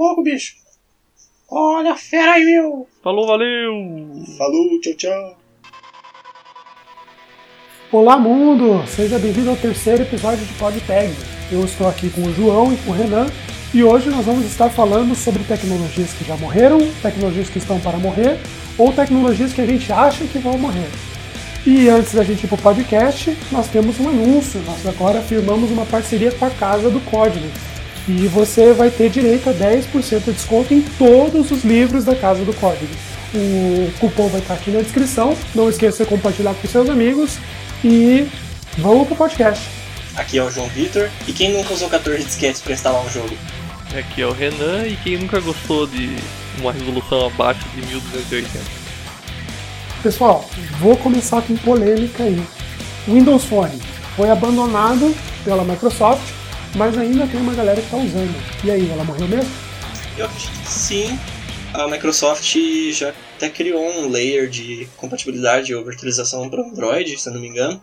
louco, bicho. Olha a fera aí, meu. Falou, valeu! Falou, tchau, tchau. Olá, mundo! Seja bem-vindo ao terceiro episódio de PodTag. Eu estou aqui com o João e com o Renan e hoje nós vamos estar falando sobre tecnologias que já morreram, tecnologias que estão para morrer ou tecnologias que a gente acha que vão morrer. E antes da gente ir para o podcast, nós temos um anúncio. Nós agora firmamos uma parceria com a Casa do Código. E você vai ter direito a 10% de desconto em todos os livros da Casa do Código. O cupom vai estar aqui na descrição. Não esqueça de compartilhar com seus amigos. E vamos pro podcast. Aqui é o João Vitor. E quem nunca usou 14 disquetes para instalar um jogo? Aqui é o Renan e quem nunca gostou de uma resolução abaixo de 1280? Pessoal, vou começar com polêmica aí. Windows Phone foi abandonado pela Microsoft, mas ainda tem uma galera que está usando. E aí, ela morreu mesmo? Eu acredito que sim. A Microsoft já até criou um layer de compatibilidade ou virtualização para Android, se eu não me engano.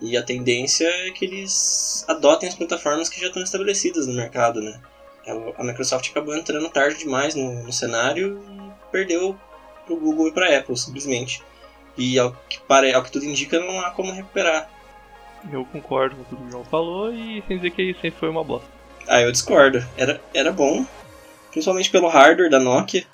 E a tendência é que eles adotem as plataformas que já estão estabelecidas no mercado, né? A Microsoft acabou entrando tarde demais no, no cenário e perdeu para o Google e para a Apple, simplesmente. E ao que, pare, ao que tudo indica, não há como recuperar. Eu concordo com tudo que o João falou e sem dizer que sempre foi uma bosta. Ah, eu discordo. Era, era bom, principalmente pelo hardware da Nokia.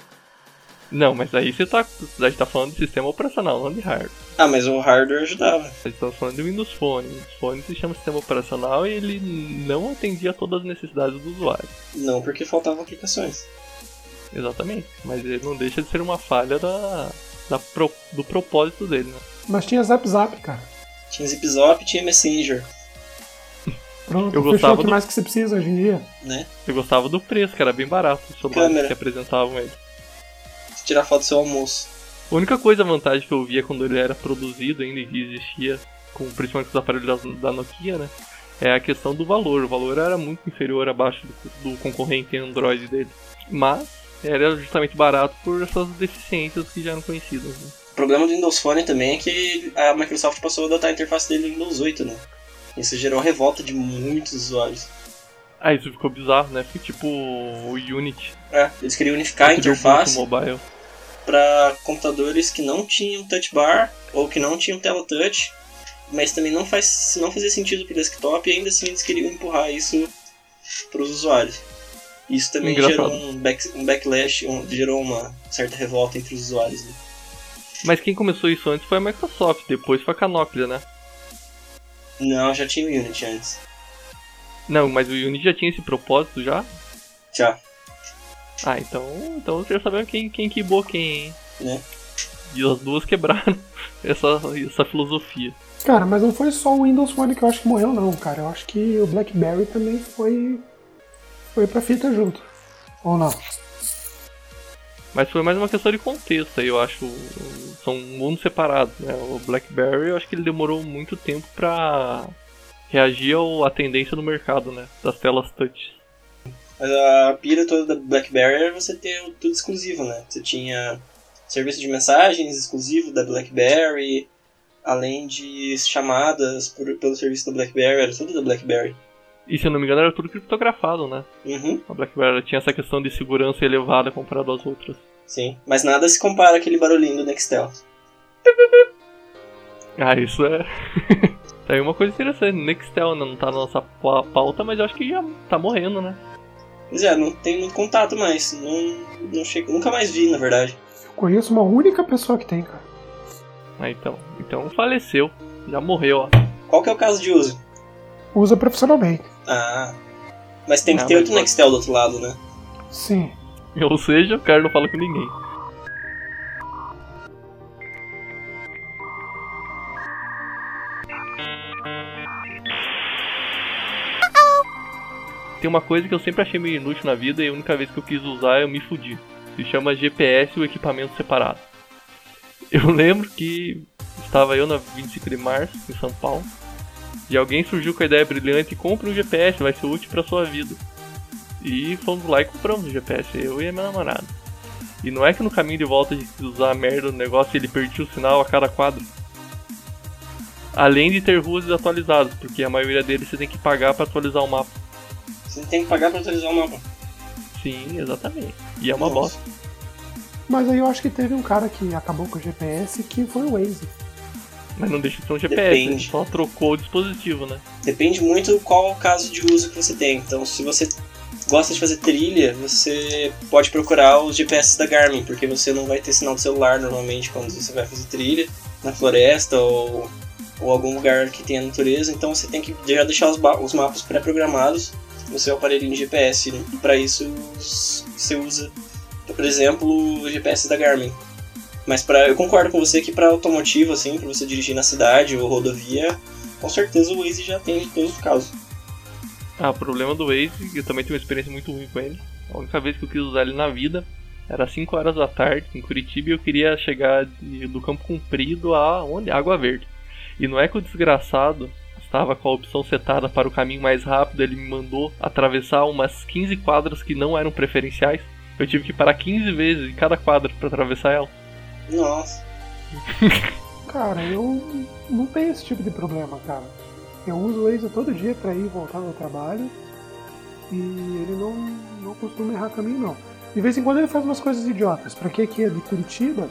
Não, mas aí você tá, a gente tá falando de sistema operacional, não de hardware. Ah, mas o hardware ajudava. A gente tá falando de Windows Phone. O Windows Phone se chama sistema operacional e ele não atendia todas as necessidades do usuário. Não, porque faltavam aplicações. Exatamente, mas ele não deixa de ser uma falha da, da pro, do propósito dele, né? Mas tinha Zap Zap, cara. Tinha Zip tinha Messenger. Pronto, Eu fechou gostava que do- mais que você precisa hoje em dia. né? Eu gostava do preço, que era bem barato os celulares Câmera. que apresentavam ele. Você tirar foto do seu almoço. A única coisa, vantagem que eu via quando ele era produzido ainda e existia, com, principalmente com os aparelhos da, da Nokia, né? É a questão do valor. O valor era muito inferior abaixo do, do concorrente Android dele. Mas era justamente barato por essas deficiências que já eram conhecidas. Né? O problema do Windows Phone também é que a Microsoft passou a adotar a interface dele no Windows 8, né? Isso gerou revolta de muitos usuários. Ah, isso ficou bizarro, né? Foi tipo o Unity. É, eles queriam unificar a interface mobile. para computadores que não tinham touch bar ou que não tinham tela touch, mas também não faz não fazia sentido para o desktop e ainda assim eles queriam empurrar isso para os usuários. Isso também Engraçado. gerou um, back, um backlash, um- gerou uma certa revolta entre os usuários. Né? Mas quem começou isso antes foi a Microsoft, depois foi a Canoplia, né? Não, já tinha o Unity antes. Não, mas o Unity já tinha esse propósito já? Já, Ah, então, então você já sabendo quem, quem queimou quem, hein? né? E as duas quebraram essa, essa filosofia. Cara, mas não foi só o Windows Phone que eu acho que morreu, não, cara. Eu acho que o BlackBerry também foi. Foi pra fita junto. Ou não? Mas foi mais uma questão de contexto aí, eu acho. São mundos separados, né? O BlackBerry, eu acho que ele demorou muito tempo pra reagir à tendência do mercado, né? Das telas touch. A pira toda da BlackBerry era você ter tudo exclusivo, né? Você tinha serviço de mensagens exclusivo da BlackBerry, além de chamadas por- pelo serviço da BlackBerry, era tudo da BlackBerry. E se eu não me engano, era tudo criptografado, né? Uhum, A BlackBerry tinha essa questão de segurança elevada comparado às outras. sim. Mas nada se compara àquele barulhinho do Nextel. Ah, isso é. Tá aí uma coisa interessante. Nextel não tá na nossa pa- pauta, mas eu acho que já tá morrendo, né? Pois é, não tem muito contato mais. Não, não chego, nunca mais vi, na verdade. Eu conheço uma única pessoa que tem, cara. Ah, então. Então faleceu. Já morreu, ó. Qual que é o caso de uso? Usa profissionalmente. Ah. Mas tem que Ah, ter outro pode- Nextel do outro lado, né? Sim. Ou seja, o cara não fala com ninguém. Tem uma coisa que eu sempre achei meio inútil na vida e a única vez que eu quis usar eu me fudi. Se chama GPS e o equipamento separado. Eu lembro que estava eu na 25 de março, em São Paulo, e alguém surgiu com a ideia brilhante: compre um GPS, vai ser útil para sua vida. E fomos lá e compramos o GPS, eu e a minha namorada. E não é que no caminho de volta quis usar a merda do negócio e ele perdia o sinal a cada quadro. Além de ter ruas desatualizadas, porque a maioria deles você tem que pagar para atualizar o mapa. Você tem que pagar pra atualizar o mapa. Sim, exatamente. E é uma Nossa. bosta. Mas aí eu acho que teve um cara que acabou com o GPS que foi o Waze. Mas não deixa de ser um GPS, ele Depende. só trocou o dispositivo, né? Depende muito qual o caso de uso que você tem. Então, se você gosta de fazer trilha, você pode procurar os GPS da Garmin, porque você não vai ter sinal de celular normalmente quando você vai fazer trilha na floresta ou, ou algum lugar que tenha natureza. Então, você tem que já deixar os, os mapas pré-programados no seu aparelhinho de GPS. E para isso, você usa, por exemplo, o GPS da Garmin. Mas pra, eu concordo com você que para automotivo, assim, para você dirigir na cidade ou rodovia, com certeza o Waze já tem em todos os casos. Ah, o problema do Waze, eu também tenho uma experiência muito ruim com ele. A única vez que eu quis usar ele na vida era 5 horas da tarde em Curitiba e eu queria chegar de- do Campo Comprido a onde? Água Verde. E não é que o desgraçado estava com a opção setada para o caminho mais rápido, ele me mandou atravessar umas 15 quadras que não eram preferenciais. Eu tive que parar 15 vezes em cada quadra para atravessar ela. Nossa. Cara, eu não tenho esse tipo de problema, cara. Eu uso o Waze todo dia pra ir e voltar ao trabalho e ele não, não costuma errar caminho, não. De vez em quando ele faz umas coisas idiotas. Pra que aqui é de Curitiba,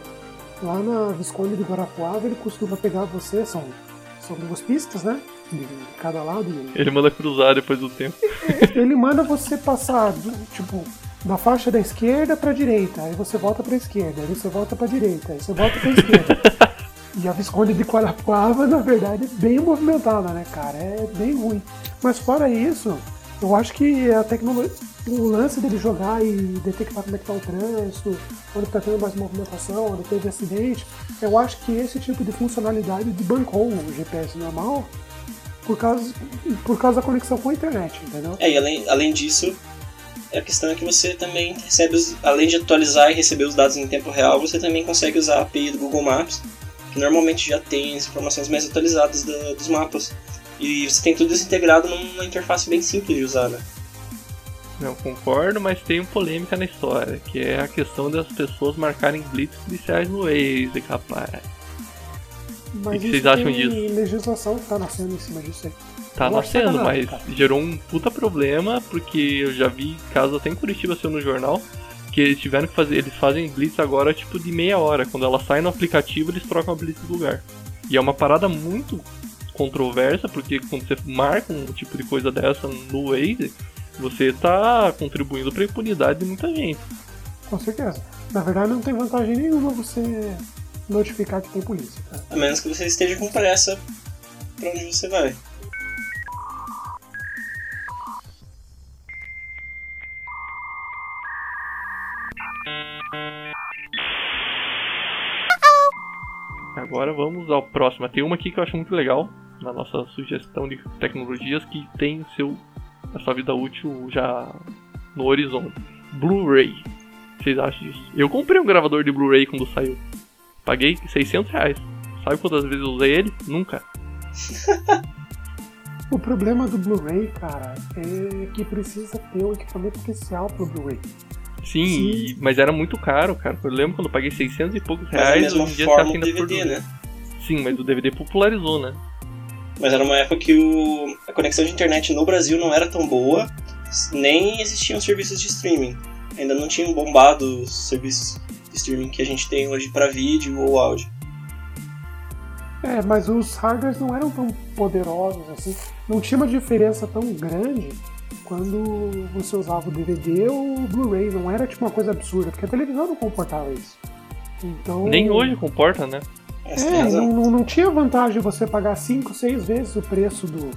lá na Visconde de Guarapuava, ele costuma pegar você, são, são duas pistas, né? De, cada lado. Ele manda cruzar depois do tempo. ele manda você passar, do- tipo, da faixa da esquerda pra direita, aí você volta pra esquerda, aí você volta pra direita, aí você volta pra esquerda. e a Visconde de Guarapuava, na verdade, é bem movimentada, né, cara? É bem ruim. Mas fora isso, eu acho que a tecnologia, o lance dele jogar e detectar como é que tá o trânsito, onde tá tendo mais movimentação, onde teve acidente, eu acho que esse tipo de funcionalidade desbancou o GPS normal por causa, por causa da conexão com a internet, entendeu? É, e além, além disso, a questão é que você também recebe, os, além de atualizar e receber os dados em tempo real, você também consegue usar a API do Google Maps, que normalmente já tem as informações mais atualizadas da- dos mapas. E você tem tudo isso integrado numa interface bem simples de usar, né? Não concordo, mas tem uma polêmica na história, que é a questão das pessoas marcarem blitz policiais no Waze, rapaz. Mas E que vocês acham disso? legislação que tá nascendo em cima disso aí. Tá Eu acho nascendo, sacanagem, mas cara. gerou um puta problema, porque eu já vi casos até em Curitiba saiu no jornal, que eles tiveram que fazer, eles fazem blitz agora tipo de meia hora, quando ela sai no aplicativo eles trocam a blitz de lugar. E é uma parada muito controversa, porque quando você marca um tipo de coisa dessa no Waze, você tá contribuindo pra impunidade de muita gente. Com certeza. Na verdade, não tem vantagem nenhuma você notificar que tem polícia? A menos que você esteja com pressa pra onde você vai. Agora vamos ao próximo. Tem uma aqui que eu acho muito legal, na nossa sugestão de tecnologias, que tem seu, a sua vida útil já no horizonte. Blu-ray. Vocês acham disso? Eu comprei um gravador de Blu-ray quando saiu. Paguei 600 reais. Sabe quantas vezes eu usei ele? Nunca. O problema do Blu-ray, cara, é que precisa ter um equipamento especial pro Blu-ray. Sim, Sim. e- mas era muito caro, cara. Eu lembro quando eu paguei 600 e poucos Mas da reais. mesma hoje em dia forma tá o ainda por DVD, 200. né? Sim, mas o DVD popularizou, né? Mas era uma época que o, a conexão de internet no Brasil não era tão boa, nem existiam serviços de streaming. Ainda não tinham bombado os serviços streaming que a gente tem hoje para vídeo ou áudio. É, mas os hardwares não eram tão poderosos assim. Não tinha uma diferença tão grande quando você usava o DVD ou o Blu-ray. Não era tipo uma coisa absurda, porque a televisão não comportava isso. Então. Nem hoje comporta, né? É, tem É, não, não, não tinha vantagem você pagar 5, 6 vezes o preço do,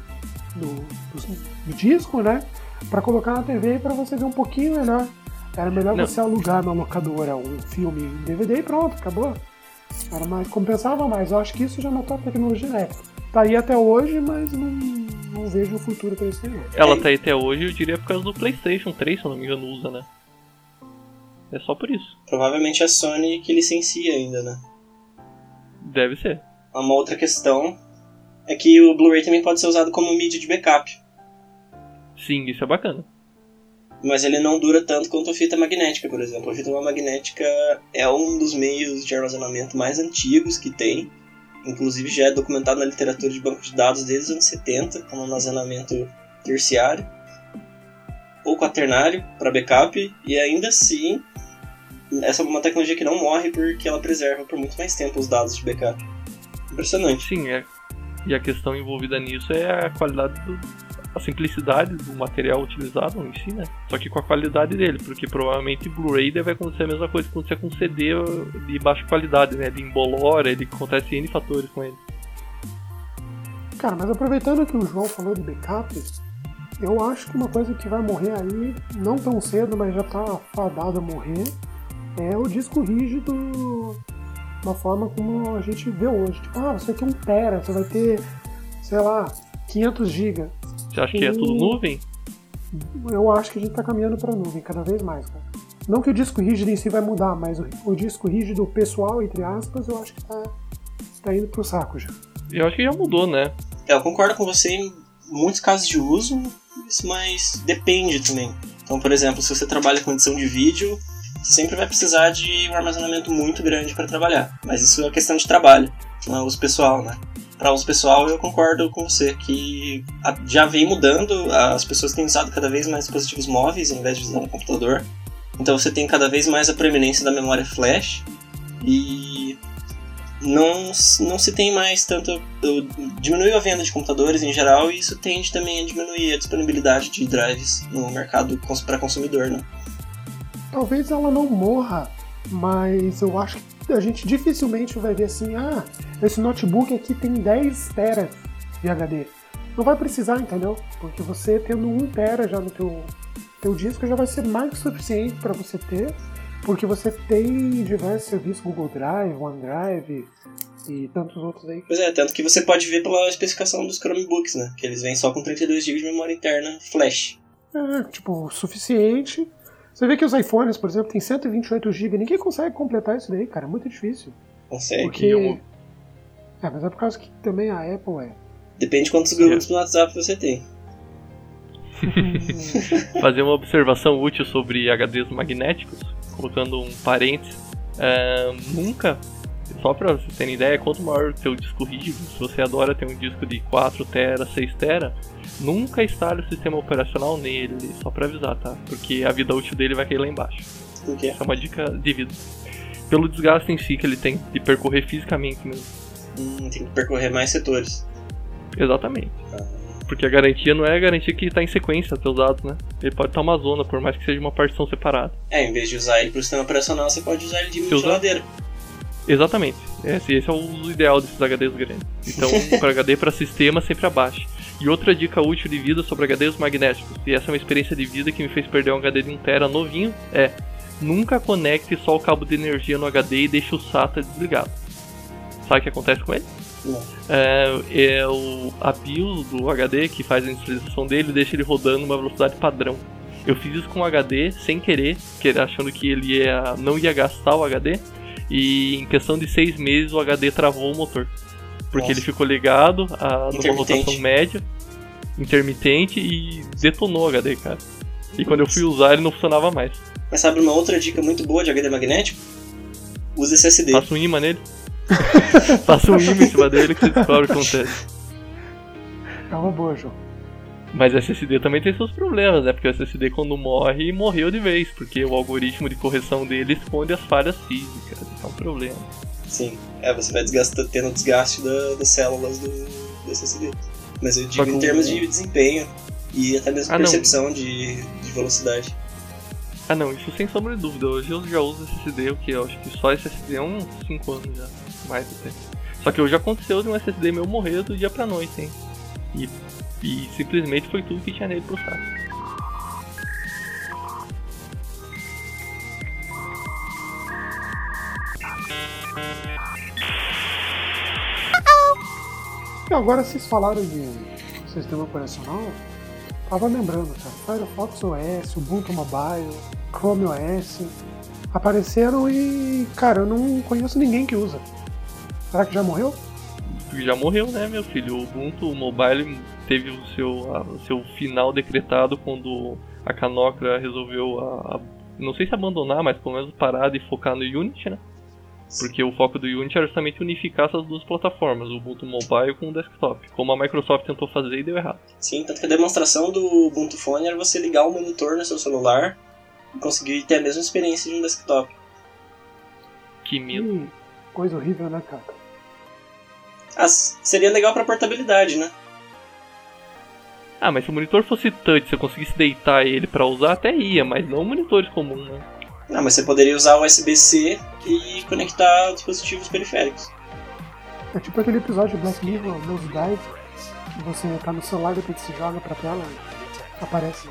do, do- do disco, né? Pra colocar na TV pra você ver um pouquinho melhor. Era melhor Não. você alugar na locadora um filme em DVD e pronto, acabou. Era mais, compensava mais. Eu acho que isso já matou a tecnologia na época. Tá aí até hoje, mas não, não vejo o futuro pra isso aí. Ela É. tá aí até hoje, eu diria por causa do PlayStation 3, se eu não me engano, usa, né? É só por isso. Provavelmente a Sony que licencia ainda, né? Deve ser. Uma outra questão é que o Blu-ray também pode ser usado como mídia de backup, Sim, isso é bacana. Mas ele não dura tanto quanto a fita magnética, por exemplo. A fita magnética é um dos meios de armazenamento mais antigos que tem, inclusive já é documentado na literatura de banco de dados desde os anos 70, como armazenamento terciário. ou quaternário para backup, e ainda assim, essa é uma tecnologia que não morre porque ela preserva por muito mais tempo os dados de backup. Impressionante. Sim, é. E a questão envolvida nisso é a qualidade do, a simplicidade do material utilizado em si, né? Só que com a qualidade dele, porque provavelmente Blu-ray deve acontecer a mesma coisa que acontecer com CD de baixa qualidade, né? Ele embolora, ele acontece N fatores com ele. Cara, mas aproveitando que o João falou de backup, eu acho que uma coisa que vai morrer aí, não tão cedo, mas já tá fadado a morrer, é o disco rígido uma forma como a gente vê hoje. Tipo, ah, você vai ter um tera, você vai ter, sei lá, 500 GB. Você acha que é tudo nuvem? Eu acho que a gente está caminhando para nuvem cada vez mais, cara. Não que o disco rígido em si vai mudar, mas o, o disco rígido pessoal, entre aspas, eu acho que está tá indo pro saco já. Eu acho que já mudou, né? É, eu concordo com você em muitos casos de uso, mas depende também. Então, por exemplo, se você trabalha com edição de vídeo, você sempre vai precisar de um armazenamento muito grande para trabalhar. Mas isso é questão de trabalho, não é uso pessoal, né? Para uso pessoal, eu concordo com você que já vem mudando, as pessoas têm usado cada vez mais dispositivos móveis em vez de usar no computador. Então você tem cada vez mais a preeminência da memória flash e não, não se tem mais tanto. Diminuiu a venda de computadores em geral e isso tende também a diminuir a disponibilidade de drives no mercado para consumidor, né? Talvez ela não morra, mas eu acho que a gente dificilmente vai ver assim, ah, esse notebook aqui tem 10 teras de HD. Não vai precisar, entendeu? Porque você tendo 1 tera já no teu, teu disco já vai ser mais que suficiente para você ter, porque você tem diversos serviços Google Drive, OneDrive e tantos outros aí. Pois é, tanto que você pode ver pela especificação dos Chromebooks, né? Que eles vêm só com 32 GB de memória interna flash. É, tipo, suficiente você vê que os iPhones, por exemplo, tem 128 GB, ninguém consegue completar isso daí, cara, é muito difícil. Consegue. Porque... Eu... É, mas é por causa que também a Apple é. Depende de quantos grupos no WhatsApp você tem. Fazer uma observação útil sobre HDs magnéticos, colocando um parênteses. É, nunca, só para vocês terem ideia, quanto maior o seu disco rígido, se você adora ter um disco de 4 TB, 6 TB, Nunca instale o sistema operacional nele, só pra avisar, tá? Porque a vida útil dele vai cair lá embaixo. Por quê? Essa é uma dica de vida. Pelo desgaste em si que ele tem de percorrer fisicamente mesmo. Hum, tem que percorrer mais setores. Exatamente. Ah. Porque a garantia não é a garantia que está em sequência teus dados, né? Ele pode estar uma zona, por mais que seja uma partição separada. É, em vez de usar ele para o sistema operacional, você pode usar ele de geladeira. Exatamente. Esse, esse é o uso ideal desses HDs grandes. Então, para HD para sistema, sempre abaixo. E outra dica útil de vida sobre HDs magnéticos, e essa é uma experiência de vida que me fez perder um HD de 1TB novinho, é nunca conecte só o cabo de energia no HD e deixe o SATA desligado. Sabe o que acontece com ele? É, é o, a BIOS do HD que faz a inicialização dele deixa ele rodando uma velocidade padrão. Eu fiz isso com o HD sem querer, achando que ele ia, não ia gastar o HD, e em questão de seis meses o HD travou o motor. Porque Nossa. ele ficou ligado a numa rotação média, intermitente e detonou o HD, cara. E quando eu fui usar ele não funcionava mais. Mas sabe uma outra dica muito boa de HD magnético? Use SSD. Passa um imã nele. Passa um imã em cima dele que você descobre o que acontece. É uma boa, João. Mas SSD também tem seus problemas, né? Porque o SSD quando morre, morreu de vez, porque o algoritmo de correção dele esconde as falhas físicas. Isso é um problema. Sim, é, você vai desgastar, tendo desgaste da, das células do, do SSD. Mas eu digo em termos de desempenho e até mesmo ah, percepção de, de velocidade. Ah não, isso sem sombra de dúvida. Hoje eu já uso SSD, o que eu acho que só SSD é uns 5 anos já, mais tempo. Só que hoje aconteceu de um SSD meu morrer do dia pra noite, hein? E, e simplesmente foi tudo que tinha nele pro saco. E agora vocês falaram de sistema operacional, tava lembrando, cara, Firefox OS, Ubuntu Mobile, Chrome OS, apareceram e, cara, eu não conheço ninguém que usa. Será que já morreu? Já morreu, né, meu filho? O Ubuntu Mobile teve o seu, a, o seu final decretado quando a Canocra resolveu, a, a, não sei se abandonar, mas pelo menos parar de focar no Unity, né? Porque o foco do Unity era justamente unificar essas duas plataformas, o Ubuntu Mobile com o desktop. Como a Microsoft tentou fazer e deu errado. Sim, tanto que a demonstração do Ubuntu Phone era você ligar o monitor no seu celular e conseguir ter a mesma experiência de um desktop. Que medo. Ih, coisa horrível, né, cara? Ah, seria legal pra portabilidade, né? Ah, mas se o monitor fosse touch, se eu conseguisse deitar ele pra usar, até ia, mas não monitores comuns, né? Não, mas você poderia usar o USB-C e conectar dispositivos periféricos. É tipo aquele episódio de Black Mirror, Nose Dive, que você tá no celular e depois você joga pra tela e aparece.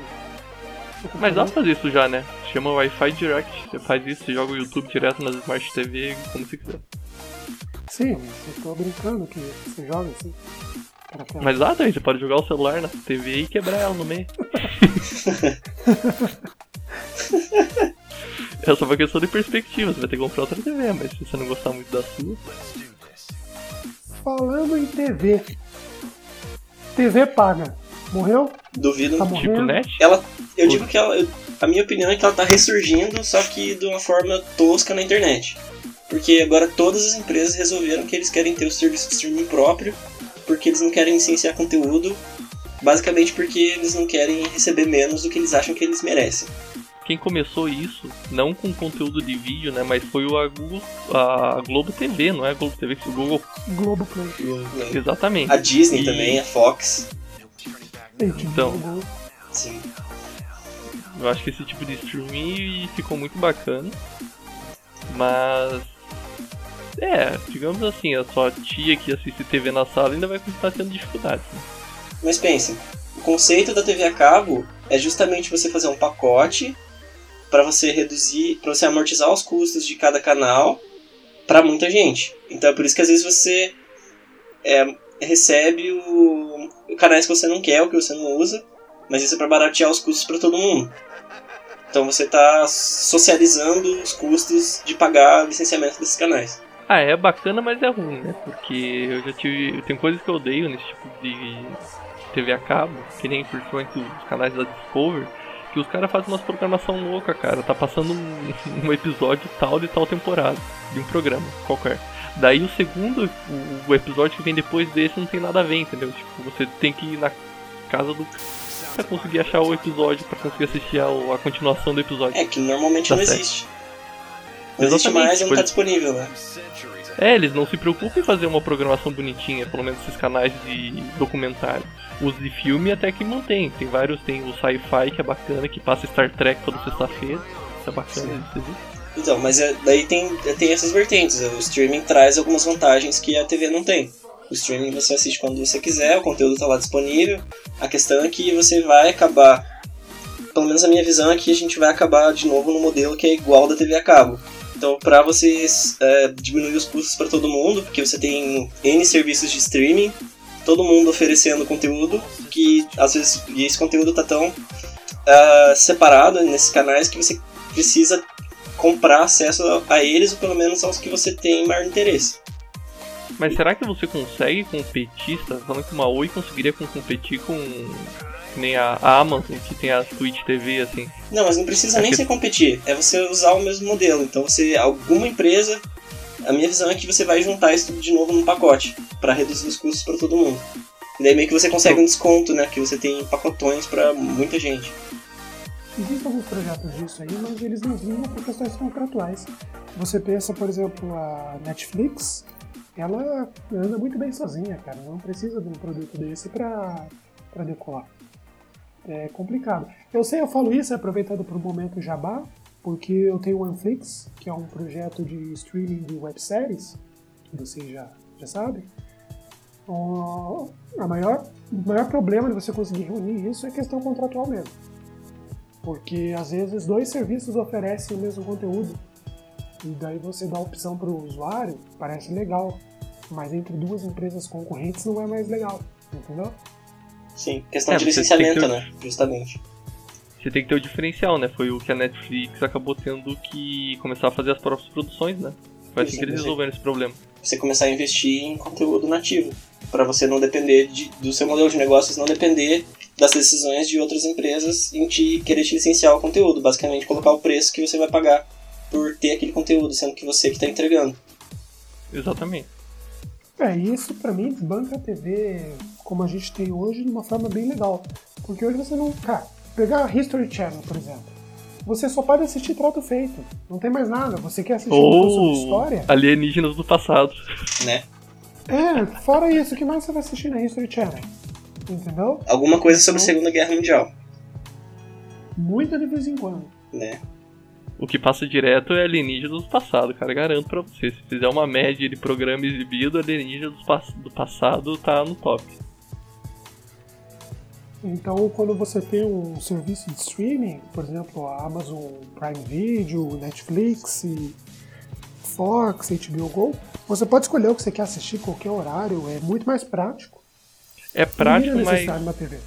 Mas dá pra fazer isso já, né? Chama Wi-Fi Direct. Você faz isso, você joga o YouTube direto nas Smart TV, como você quiser. Sim, eu tô brincando que você joga assim. Mas dá também, você pode jogar o celular na TV e quebrar ela no meio. É só uma questão de perspectiva, você vai ter que comprar outra TV, mas se você não gostar muito da sua. Falando em TV. TV paga. Morreu? Duvido. Tá Tipo net? Ela, eu digo que ela, eu- a minha opinião é que ela tá ressurgindo, só que de uma forma tosca na internet. Porque agora todas as empresas resolveram que eles querem ter o serviço de streaming próprio, porque eles não querem licenciar conteúdo, basicamente porque eles não querem receber menos do que eles acham que eles merecem. Quem começou isso, não com conteúdo de vídeo, né, mas foi o a, Google, a Globo TV, não é a Globo TV, o Google. Globoplay. Exatamente. A Disney E- também, a Fox. Então. Sim. Eu acho que esse tipo de streaming ficou muito bacana. Mas. É, digamos assim, a sua tia que assiste TV na sala ainda vai continuar tendo dificuldades. né? Mas pensem, o conceito da TV a cabo é justamente você fazer um pacote para você reduzir, para você amortizar os custos de cada canal para muita gente. Então é por isso que às vezes você é, recebe o, o canais que você não quer, o que você não usa, mas isso é para baratear os custos para todo mundo. Então você está socializando os custos de pagar licenciamento desses canais. Ah, é bacana, mas é ruim, né? Porque eu já tive. Tem coisas que eu odeio nesse tipo de TV a cabo, que nem principalmente os canais da Discovery, que os caras fazem umas programação louca, cara. Tá passando um, um episódio tal de tal temporada, de um programa qualquer. Daí o segundo, o, o episódio que vem depois desse não tem nada a ver, entendeu? Tipo, você tem que ir na casa do pra conseguir achar o episódio, pra conseguir assistir a, a continuação do episódio. É que normalmente Tá não certo. existe. Não existe Exatamente, mais e não tipo, está disponível, né? É, eles não se preocupam em fazer uma programação bonitinha, pelo menos esses canais de documentário. Os de filme até que mantém. Tem vários, tem o Sci-Fi que é bacana, que passa Star Trek toda sexta-feira. Isso é bacana, Sim. isso existe. Então, mas é- daí tem, tem essas vertentes. O streaming traz algumas vantagens que a TV não tem. O streaming você assiste quando você quiser, o conteúdo está lá disponível. A questão é que você vai acabar. Pelo menos a minha visão é que a gente vai acabar de novo no modelo que é igual da TV a cabo. Então, para você é, diminuir os custos para todo mundo, porque você tem N serviços de streaming, todo mundo oferecendo conteúdo, que às vezes e esse conteúdo tá tão ah, separado nesses canais que você precisa comprar acesso a, eles, ou pelo menos aos que você tem maior interesse. Mas será que você consegue competir? Você tá falando que uma Oi conseguiria com- competir com que nem a, a Amazon, que tem a Twitch TV, assim. Não, mas não precisa É nem que- ser competir, é você usar o mesmo modelo. Então, você alguma empresa, a minha visão é que você vai juntar isso tudo de novo num pacote, para reduzir os custos para todo mundo. E daí meio que você consegue um desconto, né? Que você tem pacotões para muita gente. Existem alguns projetos disso aí, mas eles não vingam por questões contratuais. Você pensa, por exemplo, a Netflix, ela anda muito bem sozinha, cara. Não precisa de um produto desse pra, pra decolar. É complicado. Eu sei, eu falo isso aproveitando para o momento jabá, porque eu tenho o OneFlix, que é um projeto de streaming de webséries, que vocês já, já sabem. O maior, o maior problema de você conseguir reunir isso é questão contratual mesmo. Porque às vezes dois serviços oferecem o mesmo conteúdo. E daí você dá a opção para o usuário, parece legal. Mas entre duas empresas concorrentes não é mais legal. Entendeu? Sim, questão É, de você licenciamento, que- né? Justamente. Você tem que ter o diferencial, né? Foi o que a Netflix acabou tendo que começar a fazer as próprias produções, né? Foi assim que eles resolveram esse problema. Você começar a investir em conteúdo nativo, para você não depender de- do seu modelo de negócios, não depender das decisões de outras empresas em te querer te licenciar o conteúdo, basicamente colocar o preço que você vai pagar por ter aquele conteúdo, sendo que você que está entregando. Exatamente. É, isso pra mim desbanca a TV como a gente tem hoje de uma forma bem legal. Porque hoje você não. Cara, pegar a History Channel, por exemplo. Você só pode assistir trato feito. Não tem mais nada. Você quer assistir Ou história? alienígenas do passado. né? É, fora isso, o que mais você vai assistir na History Channel? Entendeu? Alguma coisa sobre a Não. Segunda Guerra Mundial, Muito de vez em quando. né? O que passa direto é alienígenas do passado, cara. Garanto pra você. Se fizer uma média de programa exibido, alienígenas do, pass- do passado tá no top. Então, quando você tem um serviço de streaming, por exemplo, a Amazon Prime Video, Netflix, Fox, HBO Go, você pode escolher o que você quer assistir, qualquer horário, é muito mais prático. É prático, é mas, uma TV.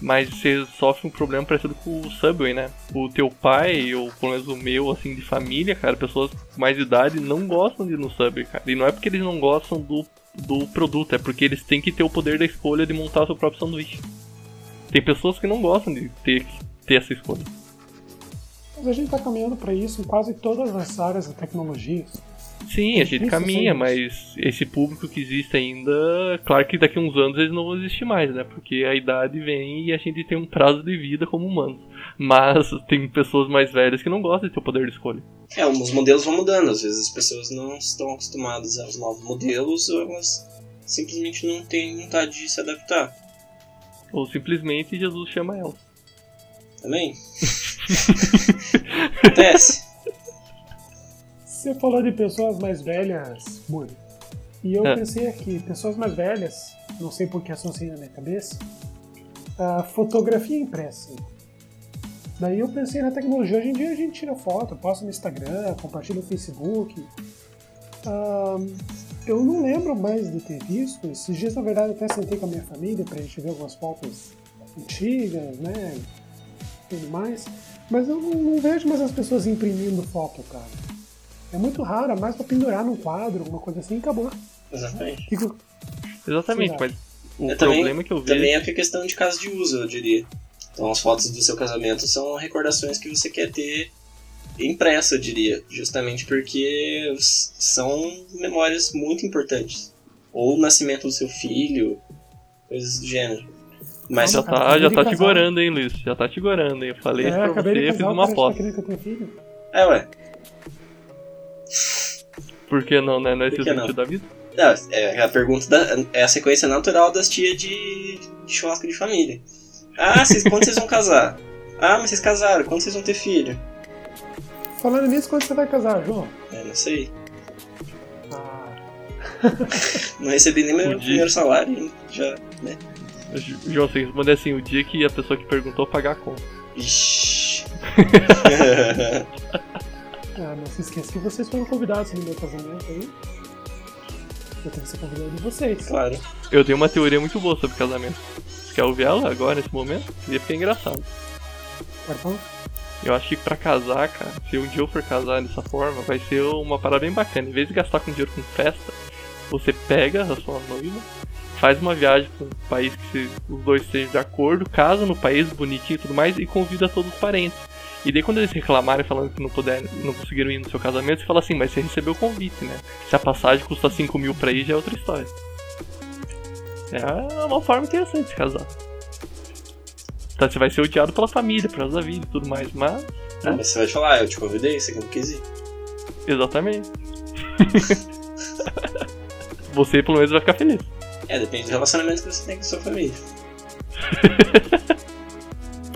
mas você sofre um problema parecido com o Subway, né? O teu pai, ou pelo menos o meu, assim, de família, cara, pessoas com mais idade não gostam de ir no Subway, cara. E não é porque eles não gostam do, do produto, é porque eles têm que ter o poder da escolha de montar o seu próprio sanduíche. Tem pessoas que não gostam de ter, ter essa escolha. Mas a gente está caminhando para isso em quase todas as áreas da tecnologia. Sim, a gente caminha, mas esse público que existe ainda, claro que daqui a uns anos eles não vão existir mais, né? Porque a idade vem e a gente tem um prazo de vida como humanos. Mas tem pessoas mais velhas que não gostam de ter o poder de escolha. É, os modelos vão mudando, às vezes as pessoas não estão acostumadas aos novos modelos, ou elas simplesmente não têm vontade de se adaptar. Ou simplesmente Jesus chama ela. Também. Acontece. Você falou de pessoas mais velhas, Muri. E eu É. pensei aqui, pessoas mais velhas, não sei por que associei na minha cabeça, a fotografia impressa. Daí eu pensei na tecnologia. Hoje em dia a gente tira foto, posta no Instagram, compartilha no Facebook. Ah, eu não lembro mais de ter visto. Esses dias, na verdade, eu até sentei com a minha família pra gente ver algumas fotos antigas, né? Tudo mais. Mas eu não, não vejo mais as pessoas imprimindo foto, cara. É muito raro, é mais pra pendurar num quadro, alguma coisa assim e acabou. Exatamente. Fico- Exatamente, mas o É, também- problema que eu vejo. Também é que é questão de caso de uso, eu diria. Então as fotos do seu casamento são recordações que você quer ter impressa, eu diria. Justamente porque são memórias muito importantes. Ou o nascimento do seu filho, coisas do gênero. Mas Já tá, acabei já de tá te casar. gorando, hein, Luiz? Já tá te gorando, hein? Eu falei isso É, pra você de e fiz casar, uma o cara tá aposta. querendo que eu tenha filho. É, ué. Por que não, né? Não é esse da vida? Não, é a pergunta da, é a sequência natural das tias de, de churrasco de família. Ah, vocês, quando vocês vão casar? Ah, mas vocês casaram, quando vocês vão ter filho? Falando nisso, quando você vai casar, João? É, não sei. Ah, Não recebi nem meu primeiro salário ainda. Já, né? João, você responde assim, o dia que a pessoa que perguntou pagar a conta. Ixi. ah, não se esqueça que vocês foram convidados no meu casamento aí. Eu tenho que ser convidado de vocês. claro. Eu dei uma teoria muito boa sobre casamento. Você quer ouvir ela agora, nesse momento? Ia ficar engraçado. Tá bom? Eu acho que pra casar, cara, se um dia eu for casar dessa forma, vai ser uma parada bem bacana. Em vez de gastar com dinheiro com festa, você pega a sua noiva, faz uma viagem pra um país que os dois estejam de acordo, casa no país bonitinho e tudo mais, e convida todos os parentes. E daí quando eles reclamarem falando que não puderam, não conseguiram ir no seu casamento, você fala assim, mas você recebeu o convite, né? Se a passagem custa 5 mil pra ir, já é outra história. É uma forma interessante de casar. Então você vai ser odiado pela família, por causa da vida e tudo mais, mas Ah, mas você vai falar, ah, eu te convidei, você que não quis ir. Exatamente. você pelo menos vai ficar feliz. É, depende do relacionamento que você tem com a sua família.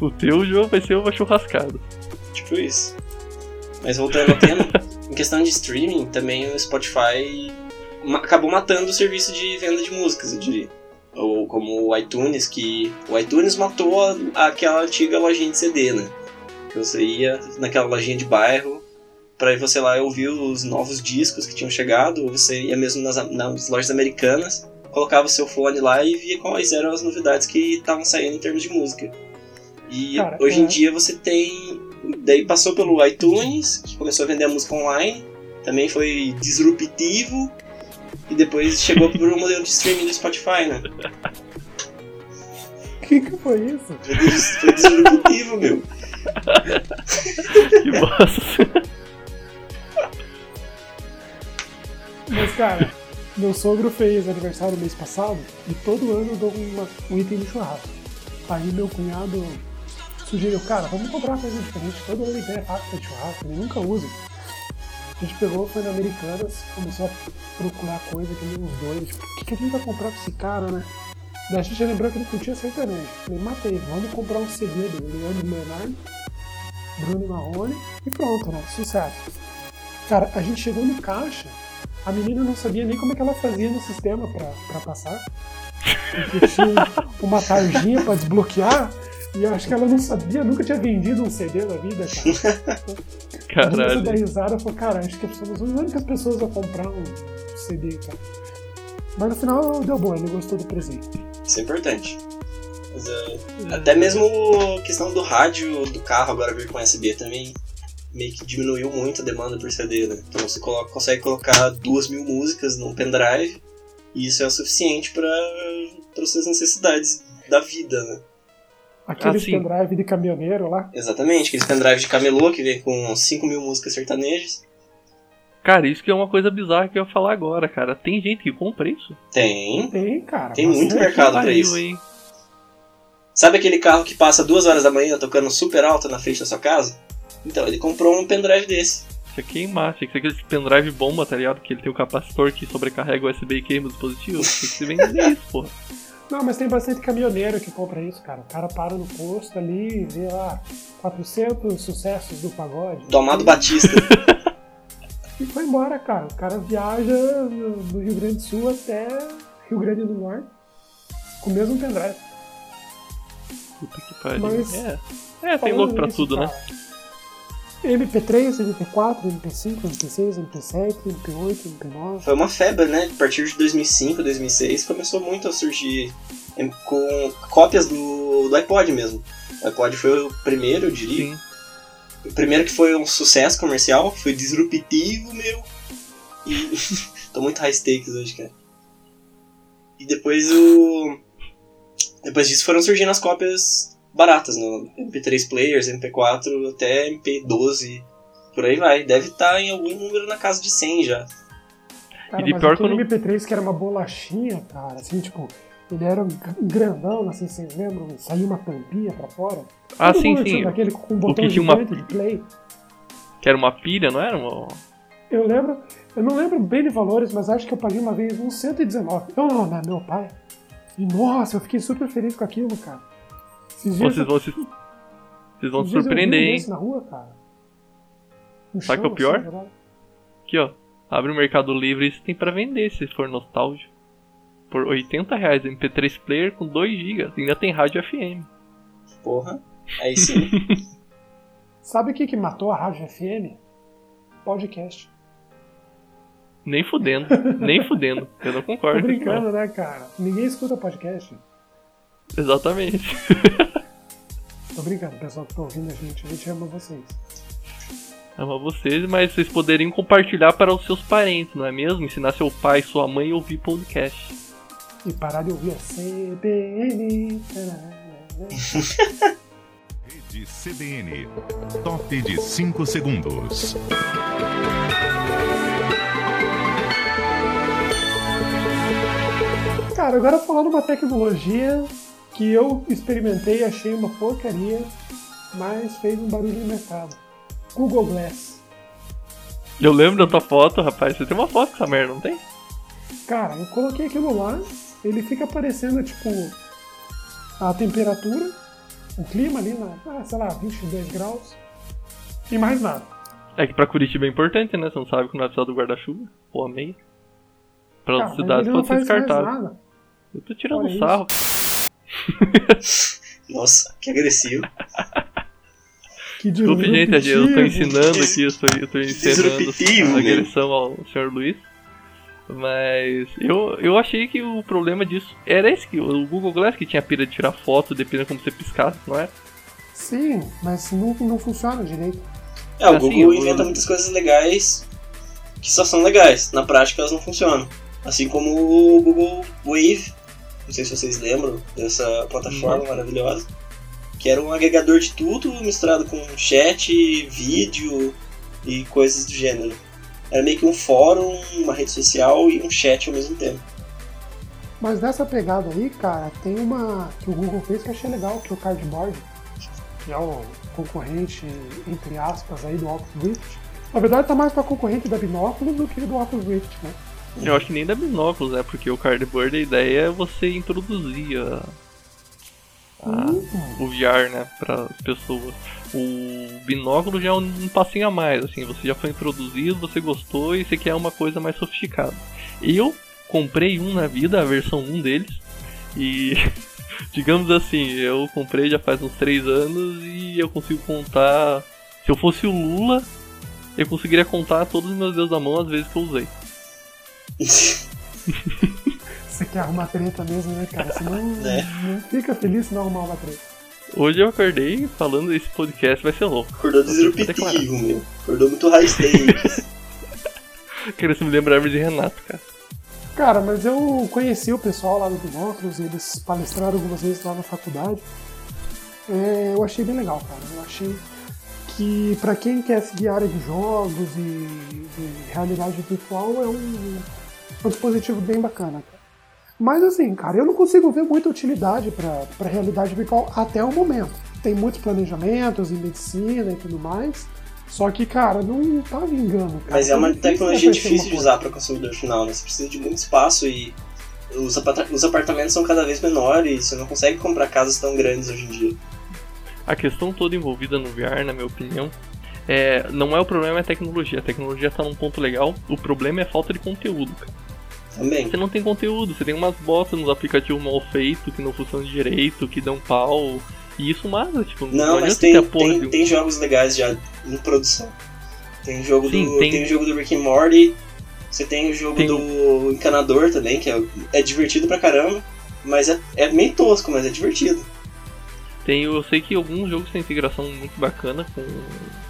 O teu jogo vai ser uma churrascada. Tipo isso. Mas voltando ao tema, em questão de streaming, também o Spotify acabou matando o serviço de venda de músicas, eu diria. Ou como o iTunes, que o iTunes matou a- aquela antiga lojinha de CD, né? Que você ia naquela lojinha de bairro pra você lá ouvir os novos discos que tinham chegado, ou você ia mesmo nas, nas lojas americanas, colocava o seu fone lá e via quais eram as novidades que estavam saindo em termos de música. E Cara, hoje em é- dia você tem. Daí passou pelo iTunes, que começou a vender a música online, também foi disruptivo, e depois chegou pro modelo de streaming do Spotify, né? O que, que foi isso? Foi disruptivo, meu. Que bosta. Mas, Cara, meu sogro fez aniversário no mês passado e todo ano eu dou uma, um item de churrasco. Aí meu cunhado sugeriu, cara, vamos comprar uma coisa diferente. Todo ano tem a fábrica de churrasco, ele nunca usa. A gente pegou, foi na Americanas, começou a procurar coisa que nem uns dois. O que, que a gente vai comprar pra esse cara, né? Daí a gente lembrou que ele curtia sertanejo. Falei, matei, vamos comprar um CD do Leandro Leonardo, Bruno Marrone e pronto, né? Sucesso. Cara, a gente chegou no caixa, a menina não sabia nem como é que ela fazia no sistema pra, pra passar. Porque tinha uma tarjinha pra desbloquear. E eu acho que ela não sabia, nunca tinha vendido um CD na vida, cara. Caralho. da risada falou, cara, acho que somos as únicas pessoas a comprar um CD, cara. Mas no final deu bom, ele gostou do presente. Isso é importante. Mas, uh, até mesmo a questão do rádio do carro agora vir com USB também meio que diminuiu muito a demanda por CD, né? Então você coloca, consegue colocar duas mil músicas num pendrive e isso é o suficiente para as suas necessidades da vida, né? Aquele Ah, sim. pendrive de caminhoneiro lá. Exatamente, aquele pendrive de camelô que vem com 5 mil músicas sertanejas. Cara, isso que é uma coisa bizarra que eu ia falar agora, cara. Tem gente que compra isso? Tem. Tem, cara. Tem muito bastante. mercado pra isso. hein? Sabe aquele carro que passa duas horas da manhã tocando super alto na frente da sua casa? Então, ele comprou um pendrive desse. Tinha que queimar, tinha que ser aquele pendrive bomba, tá ligado? Que ele tem o capacitor que sobrecarrega o USB e queima o dispositivo. Tem que se vender isso, porra. Não, mas tem bastante caminhoneiro que compra isso, cara. O cara para no posto ali e vê lá 400 sucessos do pagode. Do Amado Batista. E foi embora, cara. O cara viaja no do Rio Grande do Sul até Rio Grande do Norte com o mesmo pendrive. Puta que pariu. Mas- É. É, tem louco pra nisso, tudo, né? Cara, MP3, MP4, MP5, MP6, MP7, MP8, MP9. Foi uma febre, né? A partir de 2005, 2006, começou muito a surgir com cópias do, do iPod mesmo. O iPod foi o primeiro, eu diria. Sim. O primeiro que foi um sucesso comercial, foi disruptivo, meu. E. tô muito high stakes hoje, cara. E depois o. Depois disso foram surgindo as cópias baratas, no MP3 players, MP4 até MP12. Por aí vai. Deve estar em algum número na casa de 100 já. Cara, E de mas pior quando- MP3 que era uma bolachinha, cara, assim, tipo, ele era um grandão, assim, vocês lembram? Saía uma tampinha pra fora. Ah, Todo sim, sim. Daquele com um botão que tinha uma- de play. Que era uma pilha, não era? Uma... Eu lembro, eu não lembro bem de valores, mas acho que eu paguei uma vez uns 119. Eu não, né? Meu pai. E nossa, eu fiquei super feliz com aquilo, cara. Dias, Vocês vão se. Vocês vão se surpreender, hein? na rua, cara. No Sabe o que é o pior? assim. Aqui, ó. Abre o Mercado Livre e tem pra vender, se for nostálgico. Por 80 reais, MP3 player com 2 GB. Ainda tem rádio FM. Porra. Aí sim. Sabe o que, que matou a Rádio FM? Podcast. Nem fudendo. nem fudendo. Eu não Tô concordo. isso, não. brincando, né, cara? Ninguém escuta podcast. Exatamente. Tô brincando, pessoal que tá ouvindo a gente, a gente ama vocês. Amo vocês, mas vocês poderiam compartilhar para os seus parentes, não é mesmo? Ensinar seu pai, sua mãe a ouvir podcast. E parar de ouvir a CBN. Rede CBN. Top de 5 segundos. Cara, agora falando uma tecnologia que eu experimentei e achei uma porcaria, mas fez um barulho no mercado. Google Glass. Eu lembro da tua foto, rapaz. Você tem uma foto com essa merda, não tem? Cara, eu coloquei aquilo lá, ele fica aparecendo tipo a temperatura, o clima ali na, ah, sei lá, 22 graus e mais nada. É que pra Curitiba é importante, né? Você não sabe quando vai precisar do guarda-chuva. Ou a meia. Pra outras cidades pode ser nada. Eu tô tirando Olha sarro. Nossa, que agressivo. Que Desculpe, gente, eu tô disruptivo. ensinando aqui, eu tô, eu tô ensinando Disruptivo, a né? agressão ao Sr. Luiz. Mas eu, eu achei que o problema disso era esse, que o Google Glass que tinha pira de tirar foto, dependendo como você piscasse, não é? Sim, mas não, não funciona direito. É, o Assim, Google eu- inventa muitas coisas legais que só são legais. Na prática elas não funcionam. Assim como o Google Wave, não sei se vocês lembram dessa plataforma maravilhosa, que era um agregador de tudo misturado com chat, vídeo e coisas do gênero. era meio que um fórum, uma rede social e um chat ao mesmo tempo. Mas nessa pegada aí, cara, tem uma que o Google fez que eu achei legal, que é o Cardboard, que é o concorrente, entre aspas, aí do Oculus Rift. Na verdade tá mais pra concorrente da Binóculos do que do Oculus Rift, né? Eu acho que nem da binóculos, né? Porque o cardboard, a ideia é você introduzir a, a- o VR, né? Para as pessoas. O binóculo já é um, um passinho a mais, assim. Você já foi introduzido, você gostou e você quer uma coisa mais sofisticada. Eu comprei um na vida, a versão 1 deles. E, digamos assim, eu comprei já faz uns 3 anos e eu consigo contar... Se eu fosse o Lula, eu conseguiria contar todos os meus dedos da mão as vezes que eu usei. Você quer arrumar treta mesmo, né, cara? Senão É. não fica feliz se não arrumar uma treta. Hoje eu acordei falando esse podcast vai ser louco. Acordou disruptivo, meu. Acordou muito high stakes. Queria se me lembrar de Renato, cara. Cara, mas eu conheci o pessoal lá do Binóculos e eles palestraram algumas vezes lá na faculdade. É, eu achei bem legal, cara. Eu achei que pra quem quer seguir a área de jogos e de realidade virtual é um, um dispositivo bem bacana, cara. Mas assim, cara, eu não consigo ver muita utilidade pra pra realidade virtual até o momento. Tem muitos planejamentos em medicina e tudo mais. Só que, cara, não tá vingando. Cara. Mas é uma tecnologia difícil de usar para o consumidor final, né? Você precisa de muito espaço e os, apartamentos são cada vez menores, você não consegue comprar casas tão grandes hoje em dia. A questão toda envolvida no VR, na minha opinião, é, não é o problema é a tecnologia. A tecnologia tá num ponto legal, o problema é a falta de conteúdo, cara. Também. Você não tem conteúdo, você tem umas botas nos aplicativos mal feitos, que não funcionam direito, que dão pau. E isso mata, tipo, não, Não, mas tem, tem, de tem jogos legais já em produção. Tem jogo Sim, do. tem- Tem... o jogo do Rick and Morty, você tem o jogo Tem- do Encanador também, que é, é divertido pra caramba, mas é, é meio tosco, mas é divertido. Tem, eu sei que alguns jogos têm integração muito bacana com.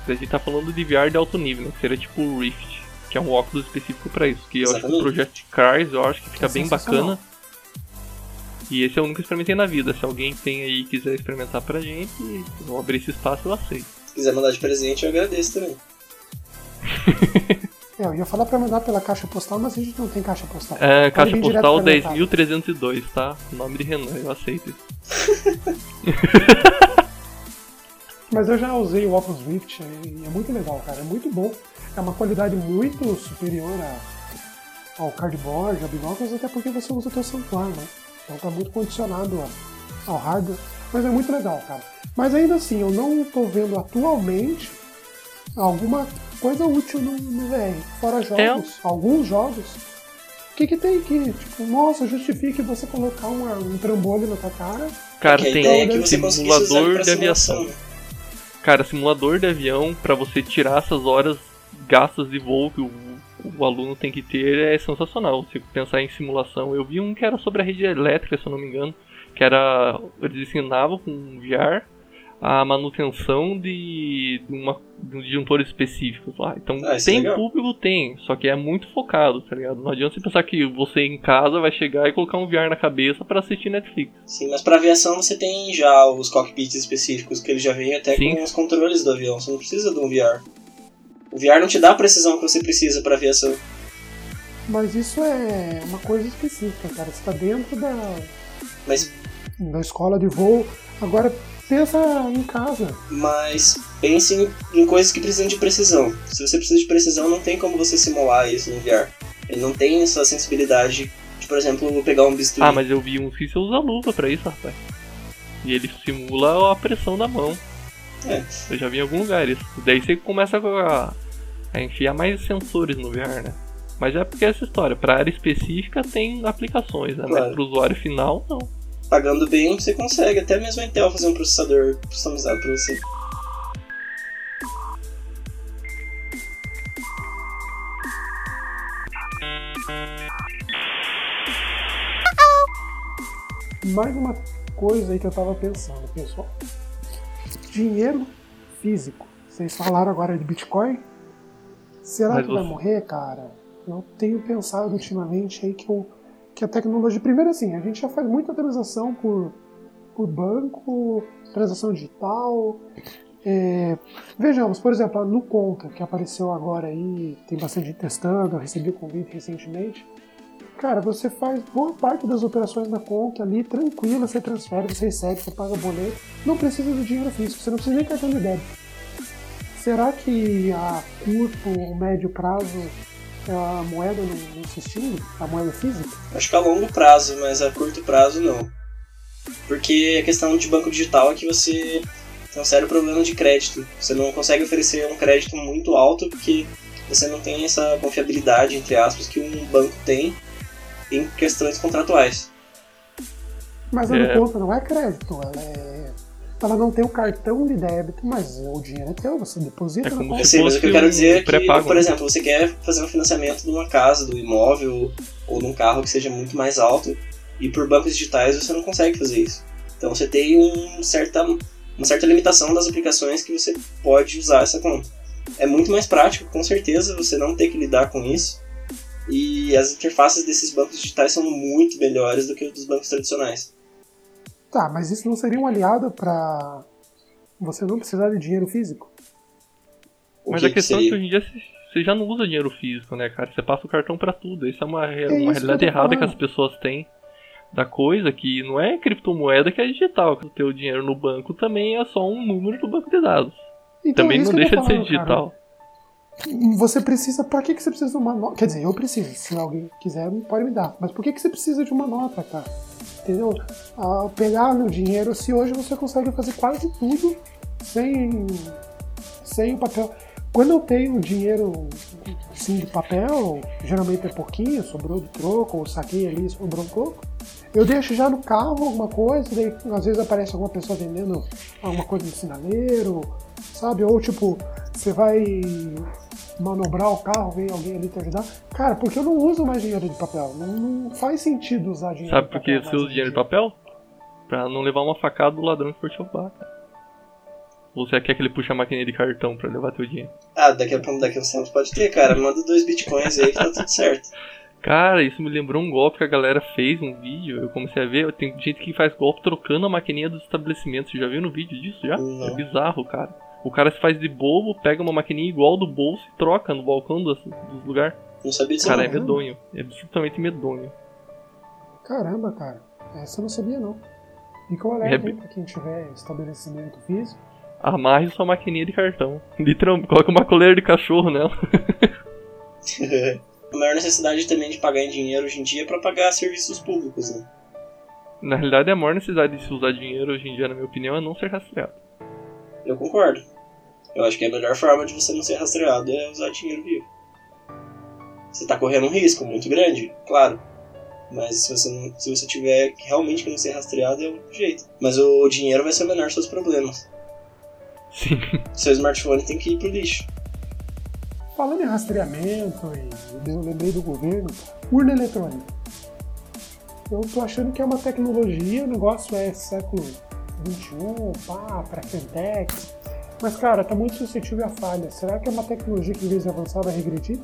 A gente tá falando de VR de alto nível, né? Que seria tipo o Rift, que é um óculos específico pra isso. Que eu acho que o. Project Cars eu acho que fica É bem bacana. E esse é o único que eu experimentei na vida. Se alguém tem aí e quiser experimentar pra gente, eu abrir esse espaço, eu aceito. Se quiser mandar de presente, eu agradeço também. É, eu ia falar pra mandar pela caixa postal, mas a gente não tem caixa postal. É, Pode caixa postal pra minha casa. 10.302, tá? O nome de Renan, eu aceito isso. Mas eu já usei o Oculus Rift e é muito legal, cara. É muito bom. É uma qualidade muito superior a- ao cardboard, ao binóculos, até porque você usa o teu celular, né? Então tá muito condicionado a- ao hardware. Mas é muito legal, cara. Mas ainda assim, eu não tô vendo atualmente alguma coisa útil no, no VR. Fora jogos, alguns jogos. O que, que tem que, tipo, nossa, justifique você colocar uma- um trambolho na tua cara? Cara, a tem é que simulador de aviação. simulação, né? Cara, simulador de avião, pra você tirar essas horas gastas de voo que o, o aluno tem que ter, é sensacional. Se pensar em simulação, eu vi um que era sobre a rede elétrica, se eu não me engano, que era. Eles ensinavam com VR a manutenção de, de, uma, de um disjuntor específicos lá. Então Ah, é tem público, tem, só que é muito focado, tá ligado? Não adianta você pensar que você em casa vai chegar e colocar um VR na cabeça pra assistir Netflix. Sim, mas pra aviação você tem já os cockpits específicos, que ele já vem até Sim. com os controles do avião, você não precisa de um VR. O VR não te dá a precisão que você precisa pra aviação. Mas isso é uma coisa específica, cara. Você tá dentro da, Mas, da escola de voo. Agora pensa em casa. mas pense em, em coisas que precisam de precisão. Se você precisa de precisão, não tem como você simular isso no VR. Ele não tem essa sensibilidade de, por exemplo, pegar um bisturi. Ah, mas eu vi uns que você usa luva pra isso, rapaz. E ele simula a pressão da mão. É. Eu já vi em algum lugar isso. Daí você começa a, a enfiar mais sensores no VR, né? Mas é porque essa história, pra área específica tem aplicações, né? Claro. Mas pro usuário final, não. Pagando bem, você consegue. Até mesmo a Intel fazer um processador customizado pra você. Mais uma coisa aí que eu tava pensando, pessoal. Dinheiro físico. Vocês falaram agora de Bitcoin? Será Mas que vai você- morrer, cara? Eu tenho pensado ultimamente aí que, o- que a tecnologia. Primeiro assim, a gente já faz muita transação por, por banco, transação digital. É, vejamos, por exemplo, no Conta, que apareceu agora aí, tem bastante gente testando, eu recebi o convite recentemente. Cara, você faz boa parte das operações na conta ali, tranquilo, você transfere, você recebe, você paga o boleto, não precisa do dinheiro físico, você não precisa nem cartão de débito. Será que a curto ou médio prazo a moeda não, não se extingue? A moeda física? Acho que a longo prazo, mas a curto prazo não. Porque a questão de banco digital é que você tem um sério problema de crédito. Você não consegue oferecer um crédito muito alto porque você não tem essa confiabilidade, entre aspas, que um banco tem em questões contratuais. Mas a é. conta não é crédito, ela é ela não tem o cartão de débito, mas o dinheiro é teu, você deposita é como Sim, mas o que eu quero dizer é que, por né? exemplo, você quer fazer um financiamento de uma casa, do imóvel ou de um carro que seja muito mais alto, e por bancos digitais você não consegue fazer isso. Então você tem um certa, uma certa limitação das aplicações que você pode usar essa conta. É muito mais prático, com certeza, você não ter que lidar com isso. E as interfaces desses bancos digitais são muito melhores do que os dos bancos tradicionais. Tá, mas isso não seria um aliado para você não precisar de dinheiro físico? mas a questão é que hoje em dia você já não usa dinheiro físico, né, cara? Você passa o cartão para tudo. Isso é uma, é uma realidade errada que as pessoas têm da coisa que não é criptomoeda que é digital. Que o teu dinheiro no banco também é só um número do banco de dados. Então, também não deixa falando, de ser digital. Cara. Você precisa. Pra que, que você precisa de uma nota? Quer dizer, eu preciso. Se alguém quiser, pode me dar. Mas por que, que você precisa de uma nota, cara? Entendeu? Ah, pegar meu dinheiro, se hoje você consegue fazer quase tudo sem, sem o papel. Quando eu tenho dinheiro sim de papel, geralmente é pouquinho, sobrou de troco, ou saquei ali, sobrou um pouco, eu deixo já no carro alguma coisa, daí às vezes aparece alguma pessoa vendendo alguma coisa de sinaleiro, sabe? Ou tipo, você vai manobrar o carro, vem alguém ali te ajudar. Cara, porque eu não uso mais dinheiro de papel. Não, não faz sentido usar dinheiro Sabe de papel. Sabe por que você usa dinheiro de papel? Pra não levar uma facada do ladrão que for te roubar, cara. Ou você quer que ele puxe a maquininha de cartão pra levar teu dinheiro? Ah, daqui a, daqui a uns tempos pode ter, cara. Manda dois bitcoins aí que tá tudo certo. Cara, isso me lembrou um golpe que a galera fez um vídeo. Eu comecei a ver, tem gente que faz golpe trocando a maquininha dos estabelecimentos. Você já viu no vídeo disso já? Não. É bizarro, cara. O cara se faz de bobo, pega uma maquininha igual do bolso e troca no balcão dos, dos lugares. Não sabia disso. Cara, é medonho. É absolutamente medonho. Caramba, cara. Essa eu não sabia, não. Fica o alerta é... pra quem tiver estabelecimento físico. Amarre sua maquininha de cartão. Literalmente, coloca uma coleira de cachorro nela. a maior necessidade também de pagar em dinheiro hoje em dia é pra pagar serviços públicos, né? Na realidade, a maior necessidade de se usar dinheiro hoje em dia, na minha opinião, é não ser rastreado. Eu concordo. Eu acho que a melhor forma de você não ser rastreado é usar dinheiro vivo. Você está correndo um risco muito grande, claro. Mas se você, não, se você tiver realmente que não ser rastreado, é o jeito. Mas o, o dinheiro vai ser o menor dos seus problemas. Sim. Seu smartphone tem que ir pro lixo. Falando em rastreamento, eu lembrei do governo, urna eletrônica. Eu tô achando que é uma tecnologia, o negócio é século 21, pá, para fintech. Mas, cara, tá muito suscetível a falha. Será que é uma tecnologia que, em vez de avançar, vai regredir?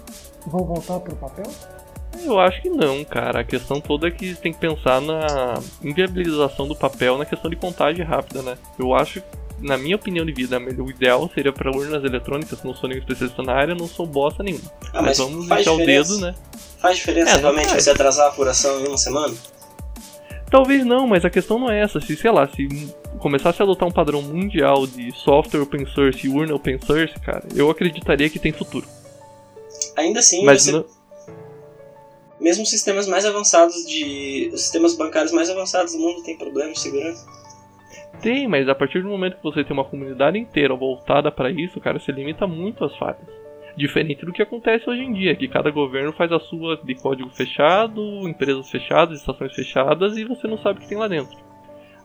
Vão voltar pro papel? Eu acho que não, cara. A questão toda é que tem que pensar na inviabilização do papel na questão de contagem rápida, né? Eu acho, na minha opinião de vida, o ideal seria para urnas eletrônicas. Não sou nenhum especialista na área, não sou bosta nenhuma. Ah, mas, mas vamos deixar o dedo, né? Faz diferença é, realmente você atrasar a apuração em uma semana? Talvez não, mas a questão não é essa. Se, sei lá, se começasse a adotar um padrão mundial de software open source e urna open source, cara, eu acreditaria que tem futuro. Ainda assim, mas você... não... mesmo sistemas mais avançados de. Os sistemas bancários mais avançados do mundo têm problemas de segurança. Tem, mas a partir do momento que você tem uma comunidade inteira voltada para isso, cara, se limita muito às falhas. Diferente do que acontece hoje em dia, que cada governo faz a sua de código fechado, empresas fechadas, estações fechadas e você não sabe o que tem lá dentro.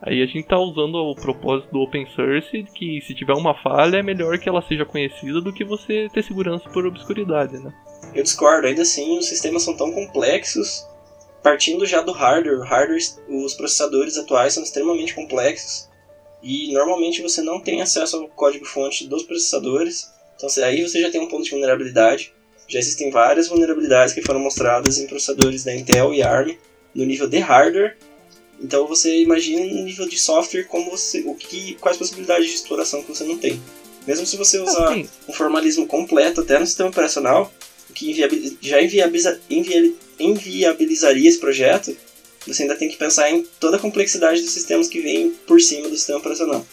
Aí a gente está usando o propósito do open source, que se tiver uma falha é melhor que ela seja conhecida do que você ter segurança por obscuridade, né? Eu discordo, ainda assim os sistemas são tão complexos, partindo já do hardware, hardware, os processadores atuais são extremamente complexos e normalmente você não tem acesso ao código-fonte dos processadores então aí você já tem um ponto de vulnerabilidade. Já existem várias vulnerabilidades que foram mostradas em processadores da Intel e ARM no nível de hardware. Então você imagina no nível de software como você, o que, quais possibilidades de exploração que você não tem. Mesmo se você usar um formalismo completo até no sistema operacional, o que já inviabiliza- inviabilizaria esse projeto, você ainda tem que pensar em toda a complexidade dos sistemas que vêm por cima do sistema operacional.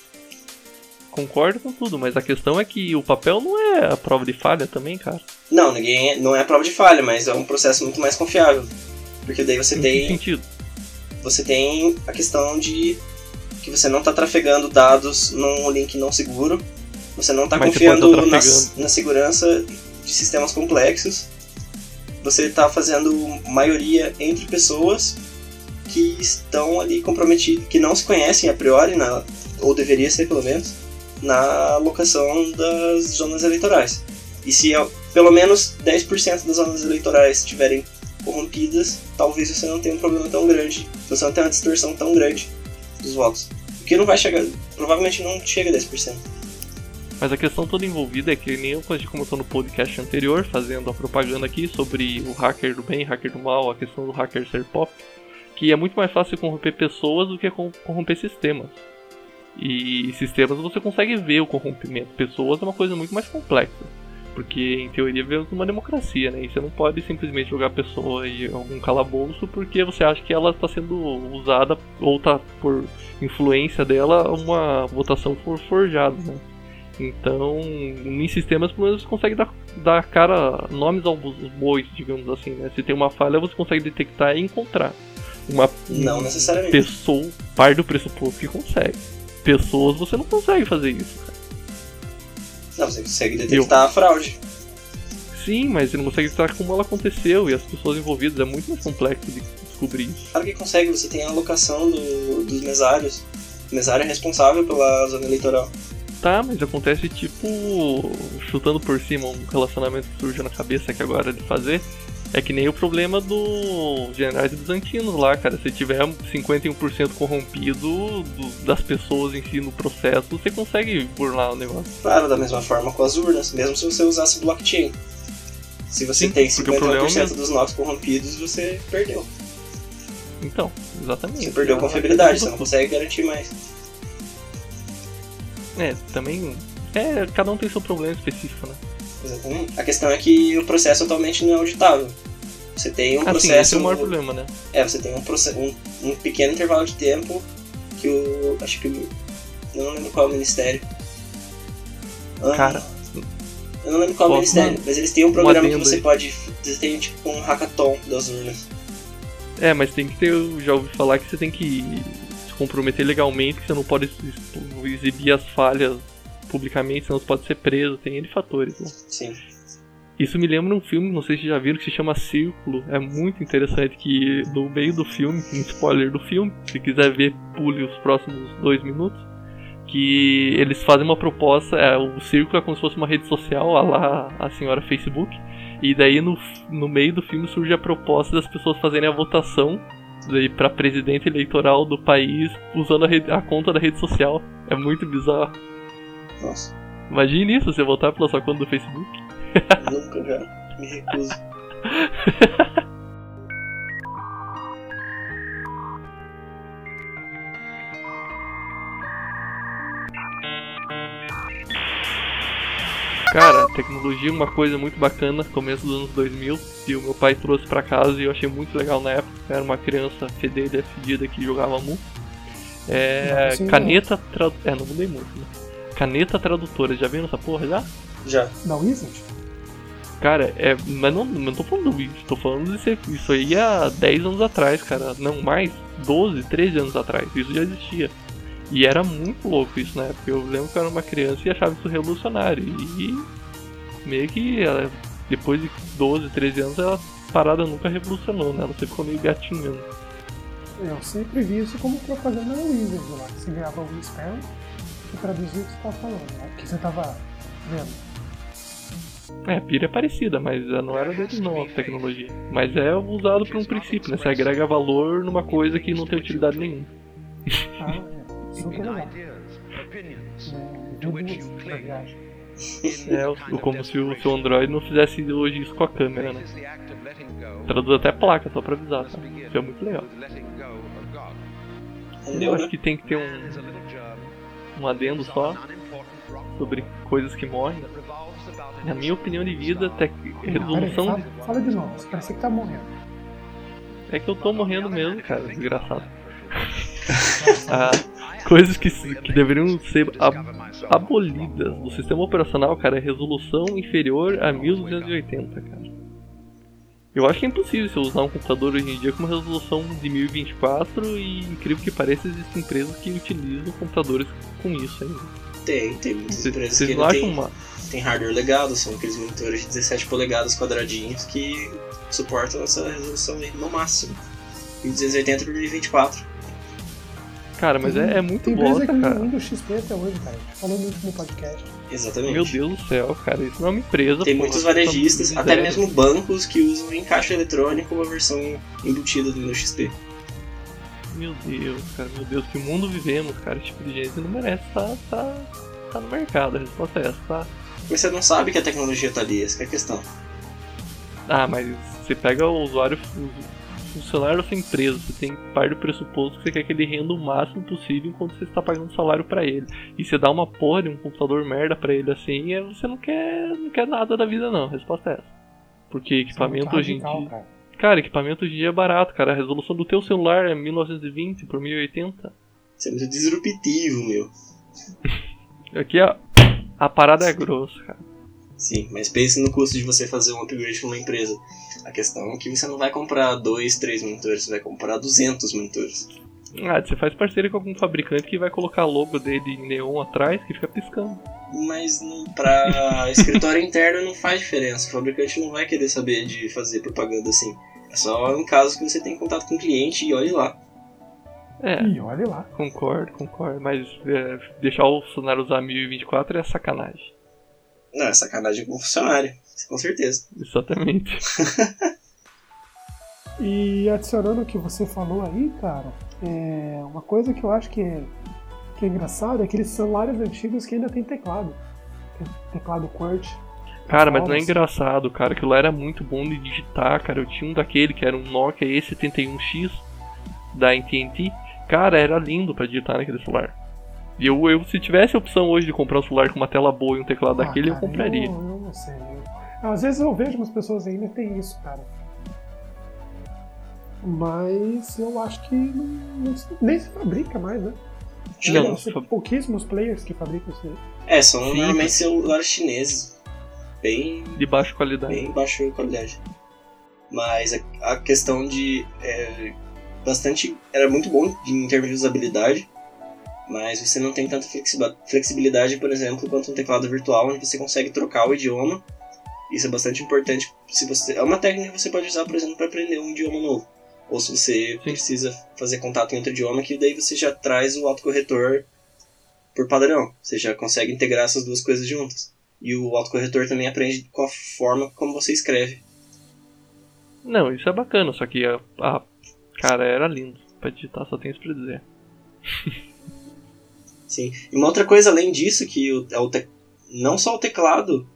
Concordo com tudo, mas a questão é que o papel não é a prova de falha também, cara. Não, ninguém não é prova de falha, mas é um processo muito mais confiável. Porque daí você Em que tem sentido? você tem a questão de que você não está trafegando dados num link não seguro, você não está confiando tá na, na segurança de sistemas complexos, você está fazendo maioria entre pessoas que estão ali comprometidas, que não se conhecem a priori, na, ou deveria ser pelo menos, na alocação das zonas eleitorais. E se pelo menos 10% das zonas eleitorais estiverem corrompidas, talvez você não tenha um problema tão grande, você não tenha uma distorção tão grande dos votos. Porque não vai chegar, provavelmente não chega a 10%. Mas a questão toda envolvida é que nem eu, a gente comentou no podcast anterior, fazendo a propaganda aqui sobre o hacker do bem, hacker do mal, a questão do hacker ser pop, que é muito mais fácil corromper pessoas do que cor- corromper sistemas. E sistemas você consegue ver o corrompimento, pessoas é uma coisa muito mais complexa. Porque em teoria vivemos numa democracia, né? E você não pode simplesmente jogar a pessoa em algum calabouço porque você acha que ela está sendo usada ou está por influência dela uma votação for forjada, né? Então, em sistemas, pelo menos você consegue dar, dar cara, nomes aos bois, digamos assim, né? Se tem uma falha, você consegue detectar e encontrar. Uma Não necessariamente. pessoa, par do pressuposto que consegue. Pessoas você não consegue fazer isso, cara. Não, você consegue detectar a fraude. Sim, mas você não consegue detectar como ela aconteceu e as pessoas envolvidas. É muito mais complexo de descobrir isso. Claro que consegue, você tem a alocação do- dos mesários. O mesário é responsável pela zona eleitoral. Tá, mas acontece tipo. chutando por cima um relacionamento que surge na cabeça que agora é de fazer. É que nem o problema do generais bizantinos lá, cara. Se tiver 51% corrompido do- das pessoas em si no processo, você consegue burlar o negócio. Claro, da mesma forma com as urnas, mesmo se você usasse blockchain. Se você Sim, tem porque o problema é 51% mesmo- dos nodos corrompidos, você perdeu. Então, exatamente. Você perdeu É a confiabilidade, você não consegue garantir mais. É, também. É, cada um tem seu problema específico, né? Exatamente. A questão é que o processo atualmente não é auditável. Você tem um esse processo. é o maior problema, né? É, você tem um, proce- um, um pequeno intervalo de tempo que o. Acho que não lembro qual é o ministério. Ah, Cara, Eu não lembro qual é o ministério, mas eles têm um programa que você aí. pode. Você tem tipo um hackathon das urnas. É, mas tem que ter. Eu já ouvi falar que você tem que se comprometer legalmente, que você não pode ex- exibir as falhas publicamente, senão você pode ser preso, tem N fatores. Né? Sim. Isso me lembra um filme, não sei se já viram, que se chama Círculo. É muito interessante que no meio do filme, um spoiler do filme, se quiser ver, pule os próximos dois minutos. Que eles fazem uma proposta, é, o Círculo é como se fosse uma rede social, a lá a senhora Facebook. E daí no, no meio do filme surge a proposta das pessoas fazerem a votação para presidente eleitoral do país usando a, rede- a conta da rede social. É muito bizarro. Nossa, Imagine isso, você votar pela sua conta do Facebook. nunca já. Me recuso. Cara, tecnologia é uma coisa muito bacana, começo dos anos 2000, e o meu pai trouxe pra casa e eu achei muito legal na época. Eu era uma criança fedelha, fedida que jogava Mu. É. Caneta tra... É, não mudei muito, né? Caneta tradutora, já viram essa porra já? Já. Da Wizard? Cara, é. Mas não, não tô falando do isso, tô falando de ser. Isso aí há 10 anos atrás, cara. Não mais, 12, 13 anos atrás. Isso já existia. E era muito louco isso na época. Eu lembro que eu era uma criança e achava isso revolucionário. E meio que ela, depois de 12, 13 anos, ela parada nunca revolucionou, né? Ela sempre ficou meio gatinhando. Eu sempre vi isso como propaganda da Wizard lá, que você ganhava algum spell e traduzia o que você tava falando, né? O que você tava vendo. É, a pira é parecida, mas não era deles não, a tecnologia. Mas é usado por um princípio, né? Você agrega valor numa coisa que não tem utilidade nenhuma. Ah, é. Super legal. É. É, o- como se o seu Android não fizesse hoje isso com a câmera, né? Traduz até placa, só pra avisar, tá? Isso é muito legal. Eu acho né? que tem que ter um, um adendo só. sobre coisas que morrem. Na minha opinião de vida, tec... resolução. Fala, fala de novo, parece que tá morrendo. É que eu tô morrendo mesmo, cara, desgraçado. ah, coisas que, que deveriam ser ab abolidas do sistema operacional, cara, é resolução inferior a 1280, cara. Eu acho que é impossível você usar um computador hoje em dia com uma resolução de 1024 e incrível que pareça existem empresas que utilizam computadores com isso ainda. Tem, tem muitas empresas Vocês que não acham tem, uma... tem hardware legado, são aqueles monitores de 17 polegadas quadradinhos que suportam essa resolução aí no máximo. E 280 por 1024. Cara, mas é, é muito Tem empresa bosta, que cara. usa Windows XP até hoje, cara. A gente falou muito no podcast. Exatamente. Meu Deus do céu, cara, isso não é uma empresa. Tem porra. muitos varejistas, até mesmo bancos que usam em caixa eletrônico uma versão embutida do Windows XP. Meu Deus, cara, meu Deus, que mundo vivemos, cara. Esse tipo de gente não merece estar tá, tá no mercado. A resposta é essa, tá? Mas você não sabe que a tecnologia tá ali, essa que é a questão. Ah, mas você pega o usuário, funcionário da sua empresa, você tem parte do pressuposto que você quer que ele renda o máximo possível enquanto você está pagando salário pra ele. E você dá uma porra de um computador merda pra ele assim, é- você não quer, não quer nada da vida não. A resposta é essa. Porque equipamento é muito hoje em dia. cara. Cara, equipamento hoje em dia é barato, cara. A resolução do teu celular é 1920 por 1080. Isso é muito disruptivo, meu. Aqui a, a parada é grossa, cara. Sim, mas pense no custo de você fazer um upgrade para uma empresa. A questão é que você não vai comprar dois, três monitores, você vai comprar 200 monitores. Ah, você faz parceria com algum fabricante que vai colocar logo dele em neon atrás que fica piscando. Mas pra escritório interno não faz diferença. O fabricante não vai querer saber de fazer propaganda assim. É só em caso que você tem contato com o cliente e olhe lá. É, Ih, olha lá. concordo, concordo. Mas é, deixar o funcionário usar 1024 é sacanagem. Não, é sacanagem com o funcionário, com certeza. Exatamente. E adicionando o que você falou aí, cara, é uma coisa que eu acho que é, que é engraçado é aqueles celulares antigos que ainda tem teclado. Tem teclado QWERTY. Cara, mas não é engraçado, cara. Aquilo lá era muito bom de digitar, cara. Eu tinha um daquele que era um Nokia E71X da AT&T. Cara, era lindo pra digitar naquele celular. E eu, eu, se tivesse a opção hoje de comprar um celular com uma tela boa e um teclado Ah, daquele, eu cara, compraria. Eu, eu não sei. eu- Às vezes eu vejo umas pessoas ainda que tem isso, cara. Mas eu acho que não- não se- nem se fabrica mais, né? Não, São não fa- pouquíssimos players que fabricam isso aí. É, são Sim. normalmente celulares chineses. Bem, De baixa qualidade. bem baixa qualidade. Mas a, a questão de. É, bastante. Era muito bom em termos de usabilidade. Mas você não tem tanta flexibilidade, por exemplo, quanto um teclado virtual, onde você consegue trocar o idioma. Isso é bastante importante. Se você, é uma técnica que você pode usar, por exemplo, para aprender um idioma novo. Ou se você precisa fazer contato em outro idioma, que daí você já traz o autocorretor por padrão. Você já consegue integrar essas duas coisas juntas. E o autocorretor também aprende com a forma como você escreve. Não, isso é bacana, só que a, a- cara era lindo. Pra digitar só tem isso pra dizer. Sim. E uma outra coisa além disso, que o, é o te- não só o teclado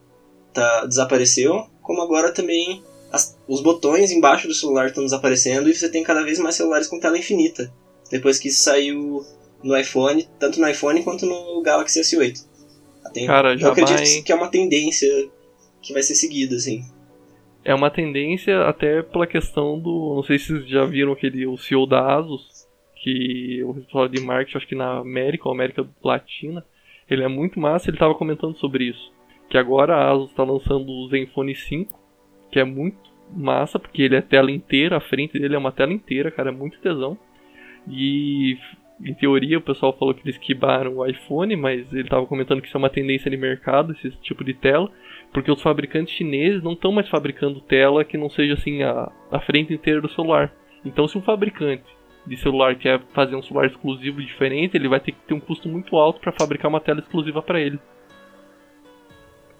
tá, desapareceu, como agora também as- os botões embaixo do celular estão desaparecendo e você tem cada vez mais celulares com tela infinita. Depois que isso saiu no iPhone, tanto no iPhone quanto no Galaxy S8. Tem, Cara, já eu acredito vai- que é uma tendência que vai ser seguida, assim. É uma tendência até pela questão do. Não sei se vocês já viram aquele o CEO da Asus, que o pessoal de marketing, acho que na América ou América Latina, ele é muito massa, ele tava comentando sobre isso. Que agora a Asus está lançando o Zenfone 5, que é muito massa, porque ele é tela inteira, a frente dele é uma tela inteira, cara, é muito tesão. E em teoria o pessoal falou que eles quebraram o iPhone, mas ele tava comentando que isso é uma tendência de mercado, esse tipo de tela. Porque os fabricantes chineses não estão mais fabricando tela que não seja assim a, a frente inteira do celular. Então, se um fabricante de celular quer fazer um celular exclusivo diferente, ele vai ter que ter um custo muito alto para fabricar uma tela exclusiva para ele.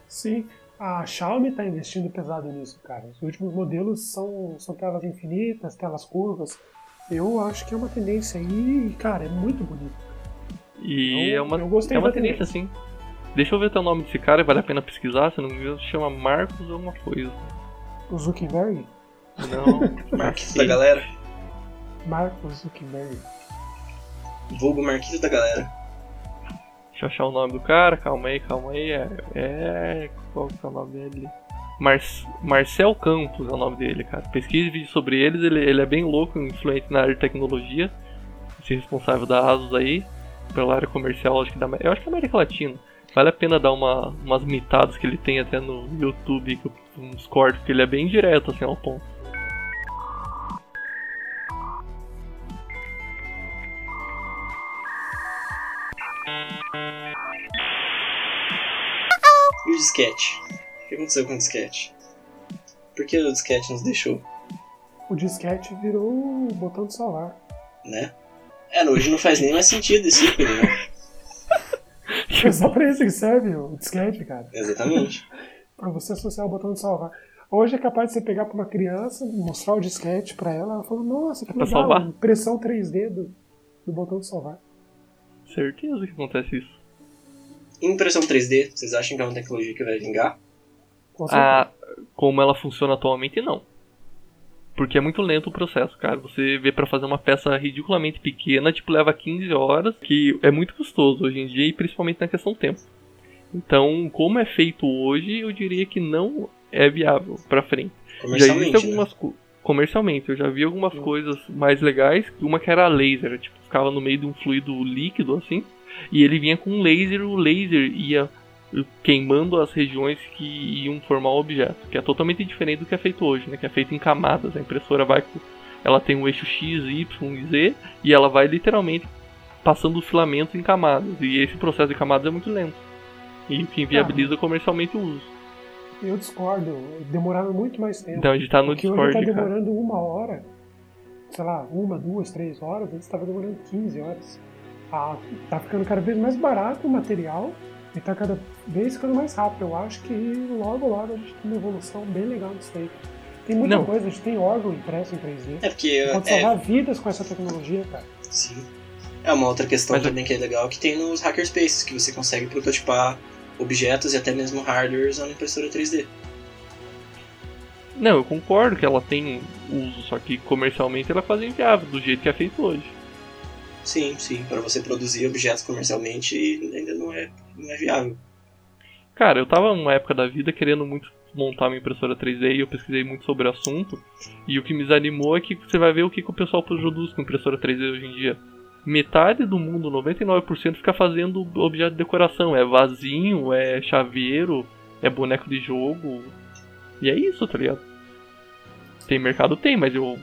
Sim, a Xiaomi está investindo pesado nisso, cara. Os últimos modelos são, são telas infinitas, telas curvas. Eu acho que é uma tendência aí, e, cara, é muito bonito. E Eu- é uma, eu gostei é uma tendência assim. Deixa eu ver até o nome desse cara, vale a pena pesquisar, se não me engano, se chama Marcos alguma coisa. O Zuckerberg, Não. Marquito da galera. Marcos Zuckerberg. Vulgo Marquito da galera. Deixa eu achar o nome do cara, calma aí, calma aí. É. é qual que é o nome dele? Mar Marcel Campos é o nome dele, cara. Pesquise vídeo sobre eles, ele, ele é bem louco, influente na área de tecnologia. Esse responsável da Asus aí, pela área comercial, acho que da, eu acho que da América Latina. Vale a pena dar uma, umas mitadas que ele tem até no YouTube, uns cortes, que ele é bem direto assim ao ponto. Disquete? O que aconteceu com o disquete? Por que o disquete nos deixou? O disquete virou o botão de salvar. Né? É, hoje não faz nem mais sentido esse ícone, né? É só pra isso que serve o disquete, cara. Exatamente. pra você associar o botão de salvar. Hoje é capaz de você pegar pra uma criança, mostrar o disquete pra ela, ela fala, nossa, que É legal, impressão 3D do, do botão de salvar. Certeza que acontece isso. Impressão 3D, vocês acham que é uma tecnologia que vai vingar? Com. Ah, como ela funciona atualmente, não. Porque é muito lento o processo, cara. Você vê pra fazer uma peça ridiculamente pequena, tipo, leva 15 horas, que é muito custoso hoje em dia e principalmente na questão do tempo. Então, como é feito hoje, eu diria que não é viável pra frente. Já existem né? algumas co- comercialmente, eu já vi algumas Hum. coisas mais legais, uma que era laser, tipo, ficava no meio de um fluido líquido assim, e ele vinha com um laser, o laser ia queimando as regiões que iam formar o objeto, que é totalmente diferente do que é feito hoje, né, que é feito em camadas. A impressora vai com ela tem um eixo X, Y e Z e ela vai literalmente passando os filamentos em camadas, e esse processo de camadas é muito lento. E que inviabiliza comercialmente o uso. Eu discordo, demoraram muito mais tempo. Então a gente tá no Porque hoje Discord, tá cara. demorando uma hora, sei lá, uma, duas, três horas, antes estava demorando 15 horas. Ah, tá ficando cada vez mais barato o material e tá cada vez ficando mais rápido. Eu acho que logo, logo a gente tem uma evolução bem legal disso aí. Tem muita Não. coisa, a gente tem órgão impresso em 3D. É porque Pode é, salvar vidas com essa tecnologia, cara. sim. É uma outra questão Mas- também que é legal que tem nos hackerspaces, que você consegue prototipar objetos e até mesmo hardware usando impressora 3D. Não, eu concordo que ela tem uso, só que comercialmente ela é quase inviável, do jeito que é feito hoje. Sim, sim, para você produzir objetos comercialmente ainda não é, não é viável. Cara, eu tava numa época da vida querendo muito montar uma impressora 3D e eu pesquisei muito sobre o assunto. E o que me desanimou é que você vai ver o que, que o pessoal produz com impressora 3D hoje em dia. Metade do mundo, 99%, fica fazendo objeto de decoração. É vasinho, é chaveiro, é boneco de jogo. E é isso, tá ligado? Tem mercado? Tem, mas eu,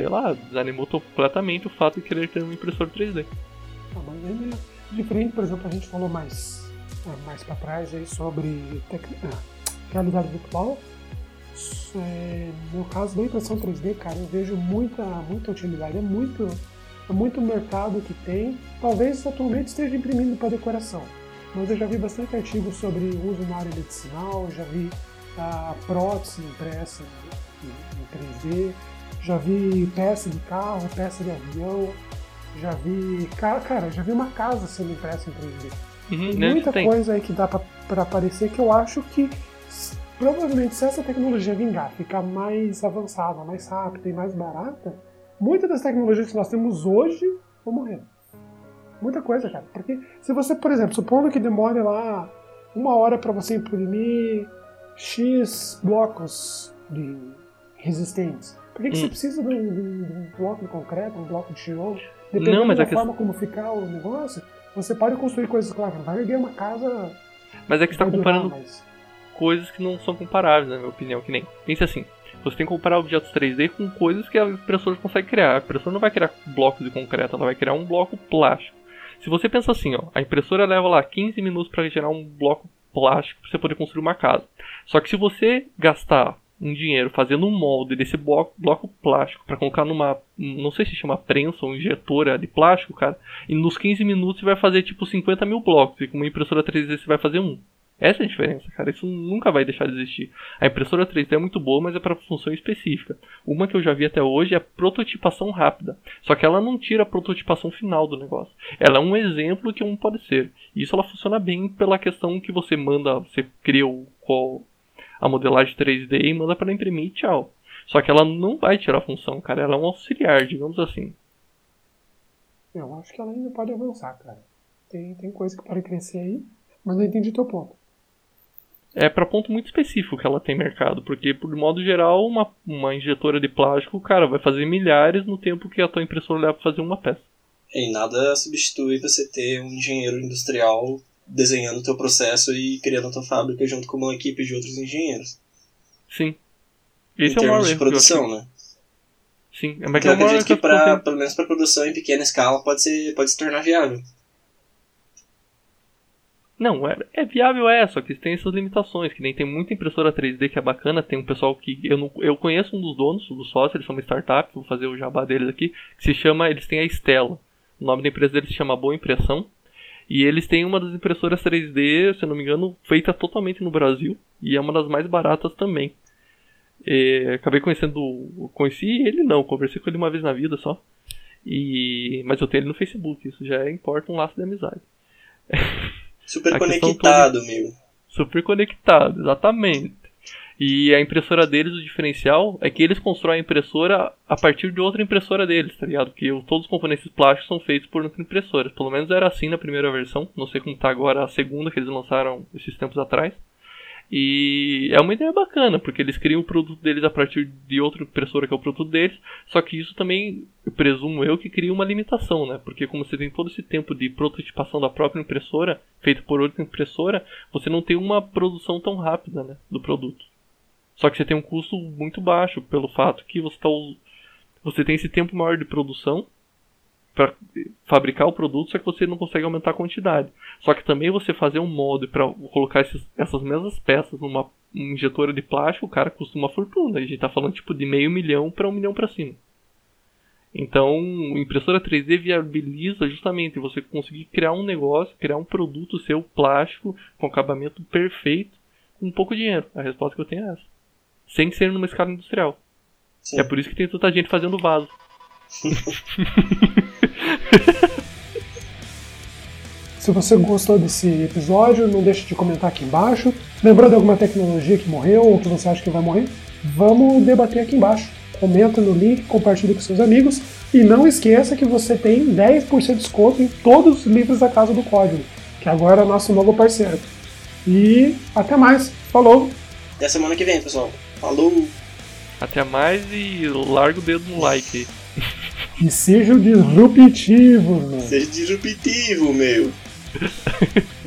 sei lá, desanimou completamente o fato de querer ter uma impressora 3D. Ah, mas é diferente, por exemplo, a gente falou mais, ah, mais pra trás aí sobre ah, realidade virtual. É, no caso da impressão 3D, cara, eu vejo muita, muita utilidade. É muito, é muito mercado que tem. Talvez atualmente esteja imprimindo para decoração. Mas eu já vi bastante artigos sobre uso na área medicinal, já vi a prótese impressa em 3D, já vi peça de carro, peça de avião, já vi. Cara, cara, já vi uma casa sendo impressa em 3D. Uhum, Tem né, muita tem. coisa aí que dá pra, pra aparecer que eu acho que provavelmente se essa tecnologia vingar, ficar mais avançada, mais rápida e mais barata, muitas das tecnologias que nós temos hoje vão morrer. Muita coisa, cara. Porque se você, por exemplo, supondo que demore lá uma hora para você imprimir X blocos de resistentes. Por que, que Hum. você precisa de um, bloco de concreto, um bloco de tijolo? Dependendo Não, da a questão- forma como ficar o negócio, você pode construir coisas, claro, não vai erguer uma casa. Mas é que você tá vai durar, comparando mas- coisas que não são comparáveis, na minha opinião, que nem. Pense assim, você tem que comparar objetos 3D com coisas que a impressora consegue criar. A impressora não vai criar blocos de concreto, ela vai criar um bloco plástico. Se você pensa assim, ó, a impressora leva lá 15 minutos para gerar um bloco plástico para você poder construir uma casa. Só que se você gastar um dinheiro fazendo um molde desse bloco, bloco plástico para colocar numa, não sei se chama prensa ou injetora de plástico, cara, e nos 15 minutos você vai fazer tipo 50 mil blocos, e com uma impressora 3D você vai fazer um. Essa é a diferença, cara. Isso nunca vai deixar de existir. A impressora 3D é muito boa, mas é para função específica. Uma que eu já vi até hoje é a prototipação rápida. Só que ela não tira a prototipação final do negócio. Ela é um exemplo que um pode ser. E isso ela funciona bem pela questão que você manda, você cria o, qual, a modelagem 3D e manda para imprimir e tchau. Só que ela não vai tirar a função, cara. Ela é um auxiliar, digamos assim. Eu acho que ela ainda pode avançar, cara. Tem, tem coisa que pode crescer aí, mas não entendi teu ponto. É para ponto muito específico que ela tem mercado, porque por modo geral, uma, uma injetora de plástico, cara, vai fazer milhares no tempo que a tua impressora leva pra fazer uma peça. E nada substitui você ter um engenheiro industrial desenhando o teu processo e criando a tua fábrica junto com uma equipe de outros engenheiros. Sim. Esse em é o maior de produção, né? Sim, é mas então, eu acredito que, pra, pelo menos para produção em pequena escala pode, ser, pode se tornar viável. Não, é, é, viável é, só que tem essas limitações, que nem tem muita impressora 3D que é bacana, tem um pessoal que eu não, eu conheço um dos donos, do sócio, eles são uma startup, vou fazer o jabá deles aqui, que se chama, eles têm a Stella. O nome da empresa deles se chama Boa Impressão. E eles têm uma das impressoras 3D, se não me engano, feita totalmente no Brasil. E é uma das mais baratas também. E, acabei conhecendo. Conheci ele não, conversei com ele uma vez na vida só. E, mas eu tenho ele no Facebook, isso já importa um laço de amizade. Super conectado, toda... meu. Super conectado, exatamente. E a impressora deles, o diferencial é que eles constroem a impressora a partir de outra impressora deles, tá ligado? Porque todos os componentes plásticos são feitos por outra impressora. Pelo menos era assim na primeira versão. Não sei como tá agora a segunda que eles lançaram esses tempos atrás. E é uma ideia bacana, porque eles criam o produto deles a partir de outra impressora que é o produto deles. Só que isso também, eu presumo eu, que cria uma limitação, né? Porque como você tem todo esse tempo de prototipação da própria impressora, feito por outra impressora, você não tem uma produção tão rápida, né? Do produto. Só que você tem um custo muito baixo pelo fato que você, tá, você tem esse tempo maior de produção para fabricar o produto, só que você não consegue aumentar a quantidade. Só que também você fazer um molde para colocar esses, essas mesmas peças numa injetora de plástico, o cara custa uma fortuna. A gente está falando tipo de meio milhão para um milhão para cima. Então, impressora 3D viabiliza justamente você conseguir criar um negócio, criar um produto seu plástico com acabamento perfeito com pouco dinheiro. A resposta que eu tenho é essa sem ser numa escala industrial. Sim. É por isso que tem tanta gente fazendo vaso. Se você gostou desse episódio, não deixe de comentar aqui embaixo. Lembrou de alguma tecnologia que morreu ou que você acha que vai morrer? Vamos debater aqui embaixo. Comenta no link, compartilhe com seus amigos e não esqueça que você tem 10% de desconto em todos os livros da Casa do Código, que agora é nosso novo parceiro. E até mais. Falou! Até semana que vem, pessoal. Falou! Até mais e larga o dedo no like. E seja disruptivo, meu. Seja disruptivo, meu.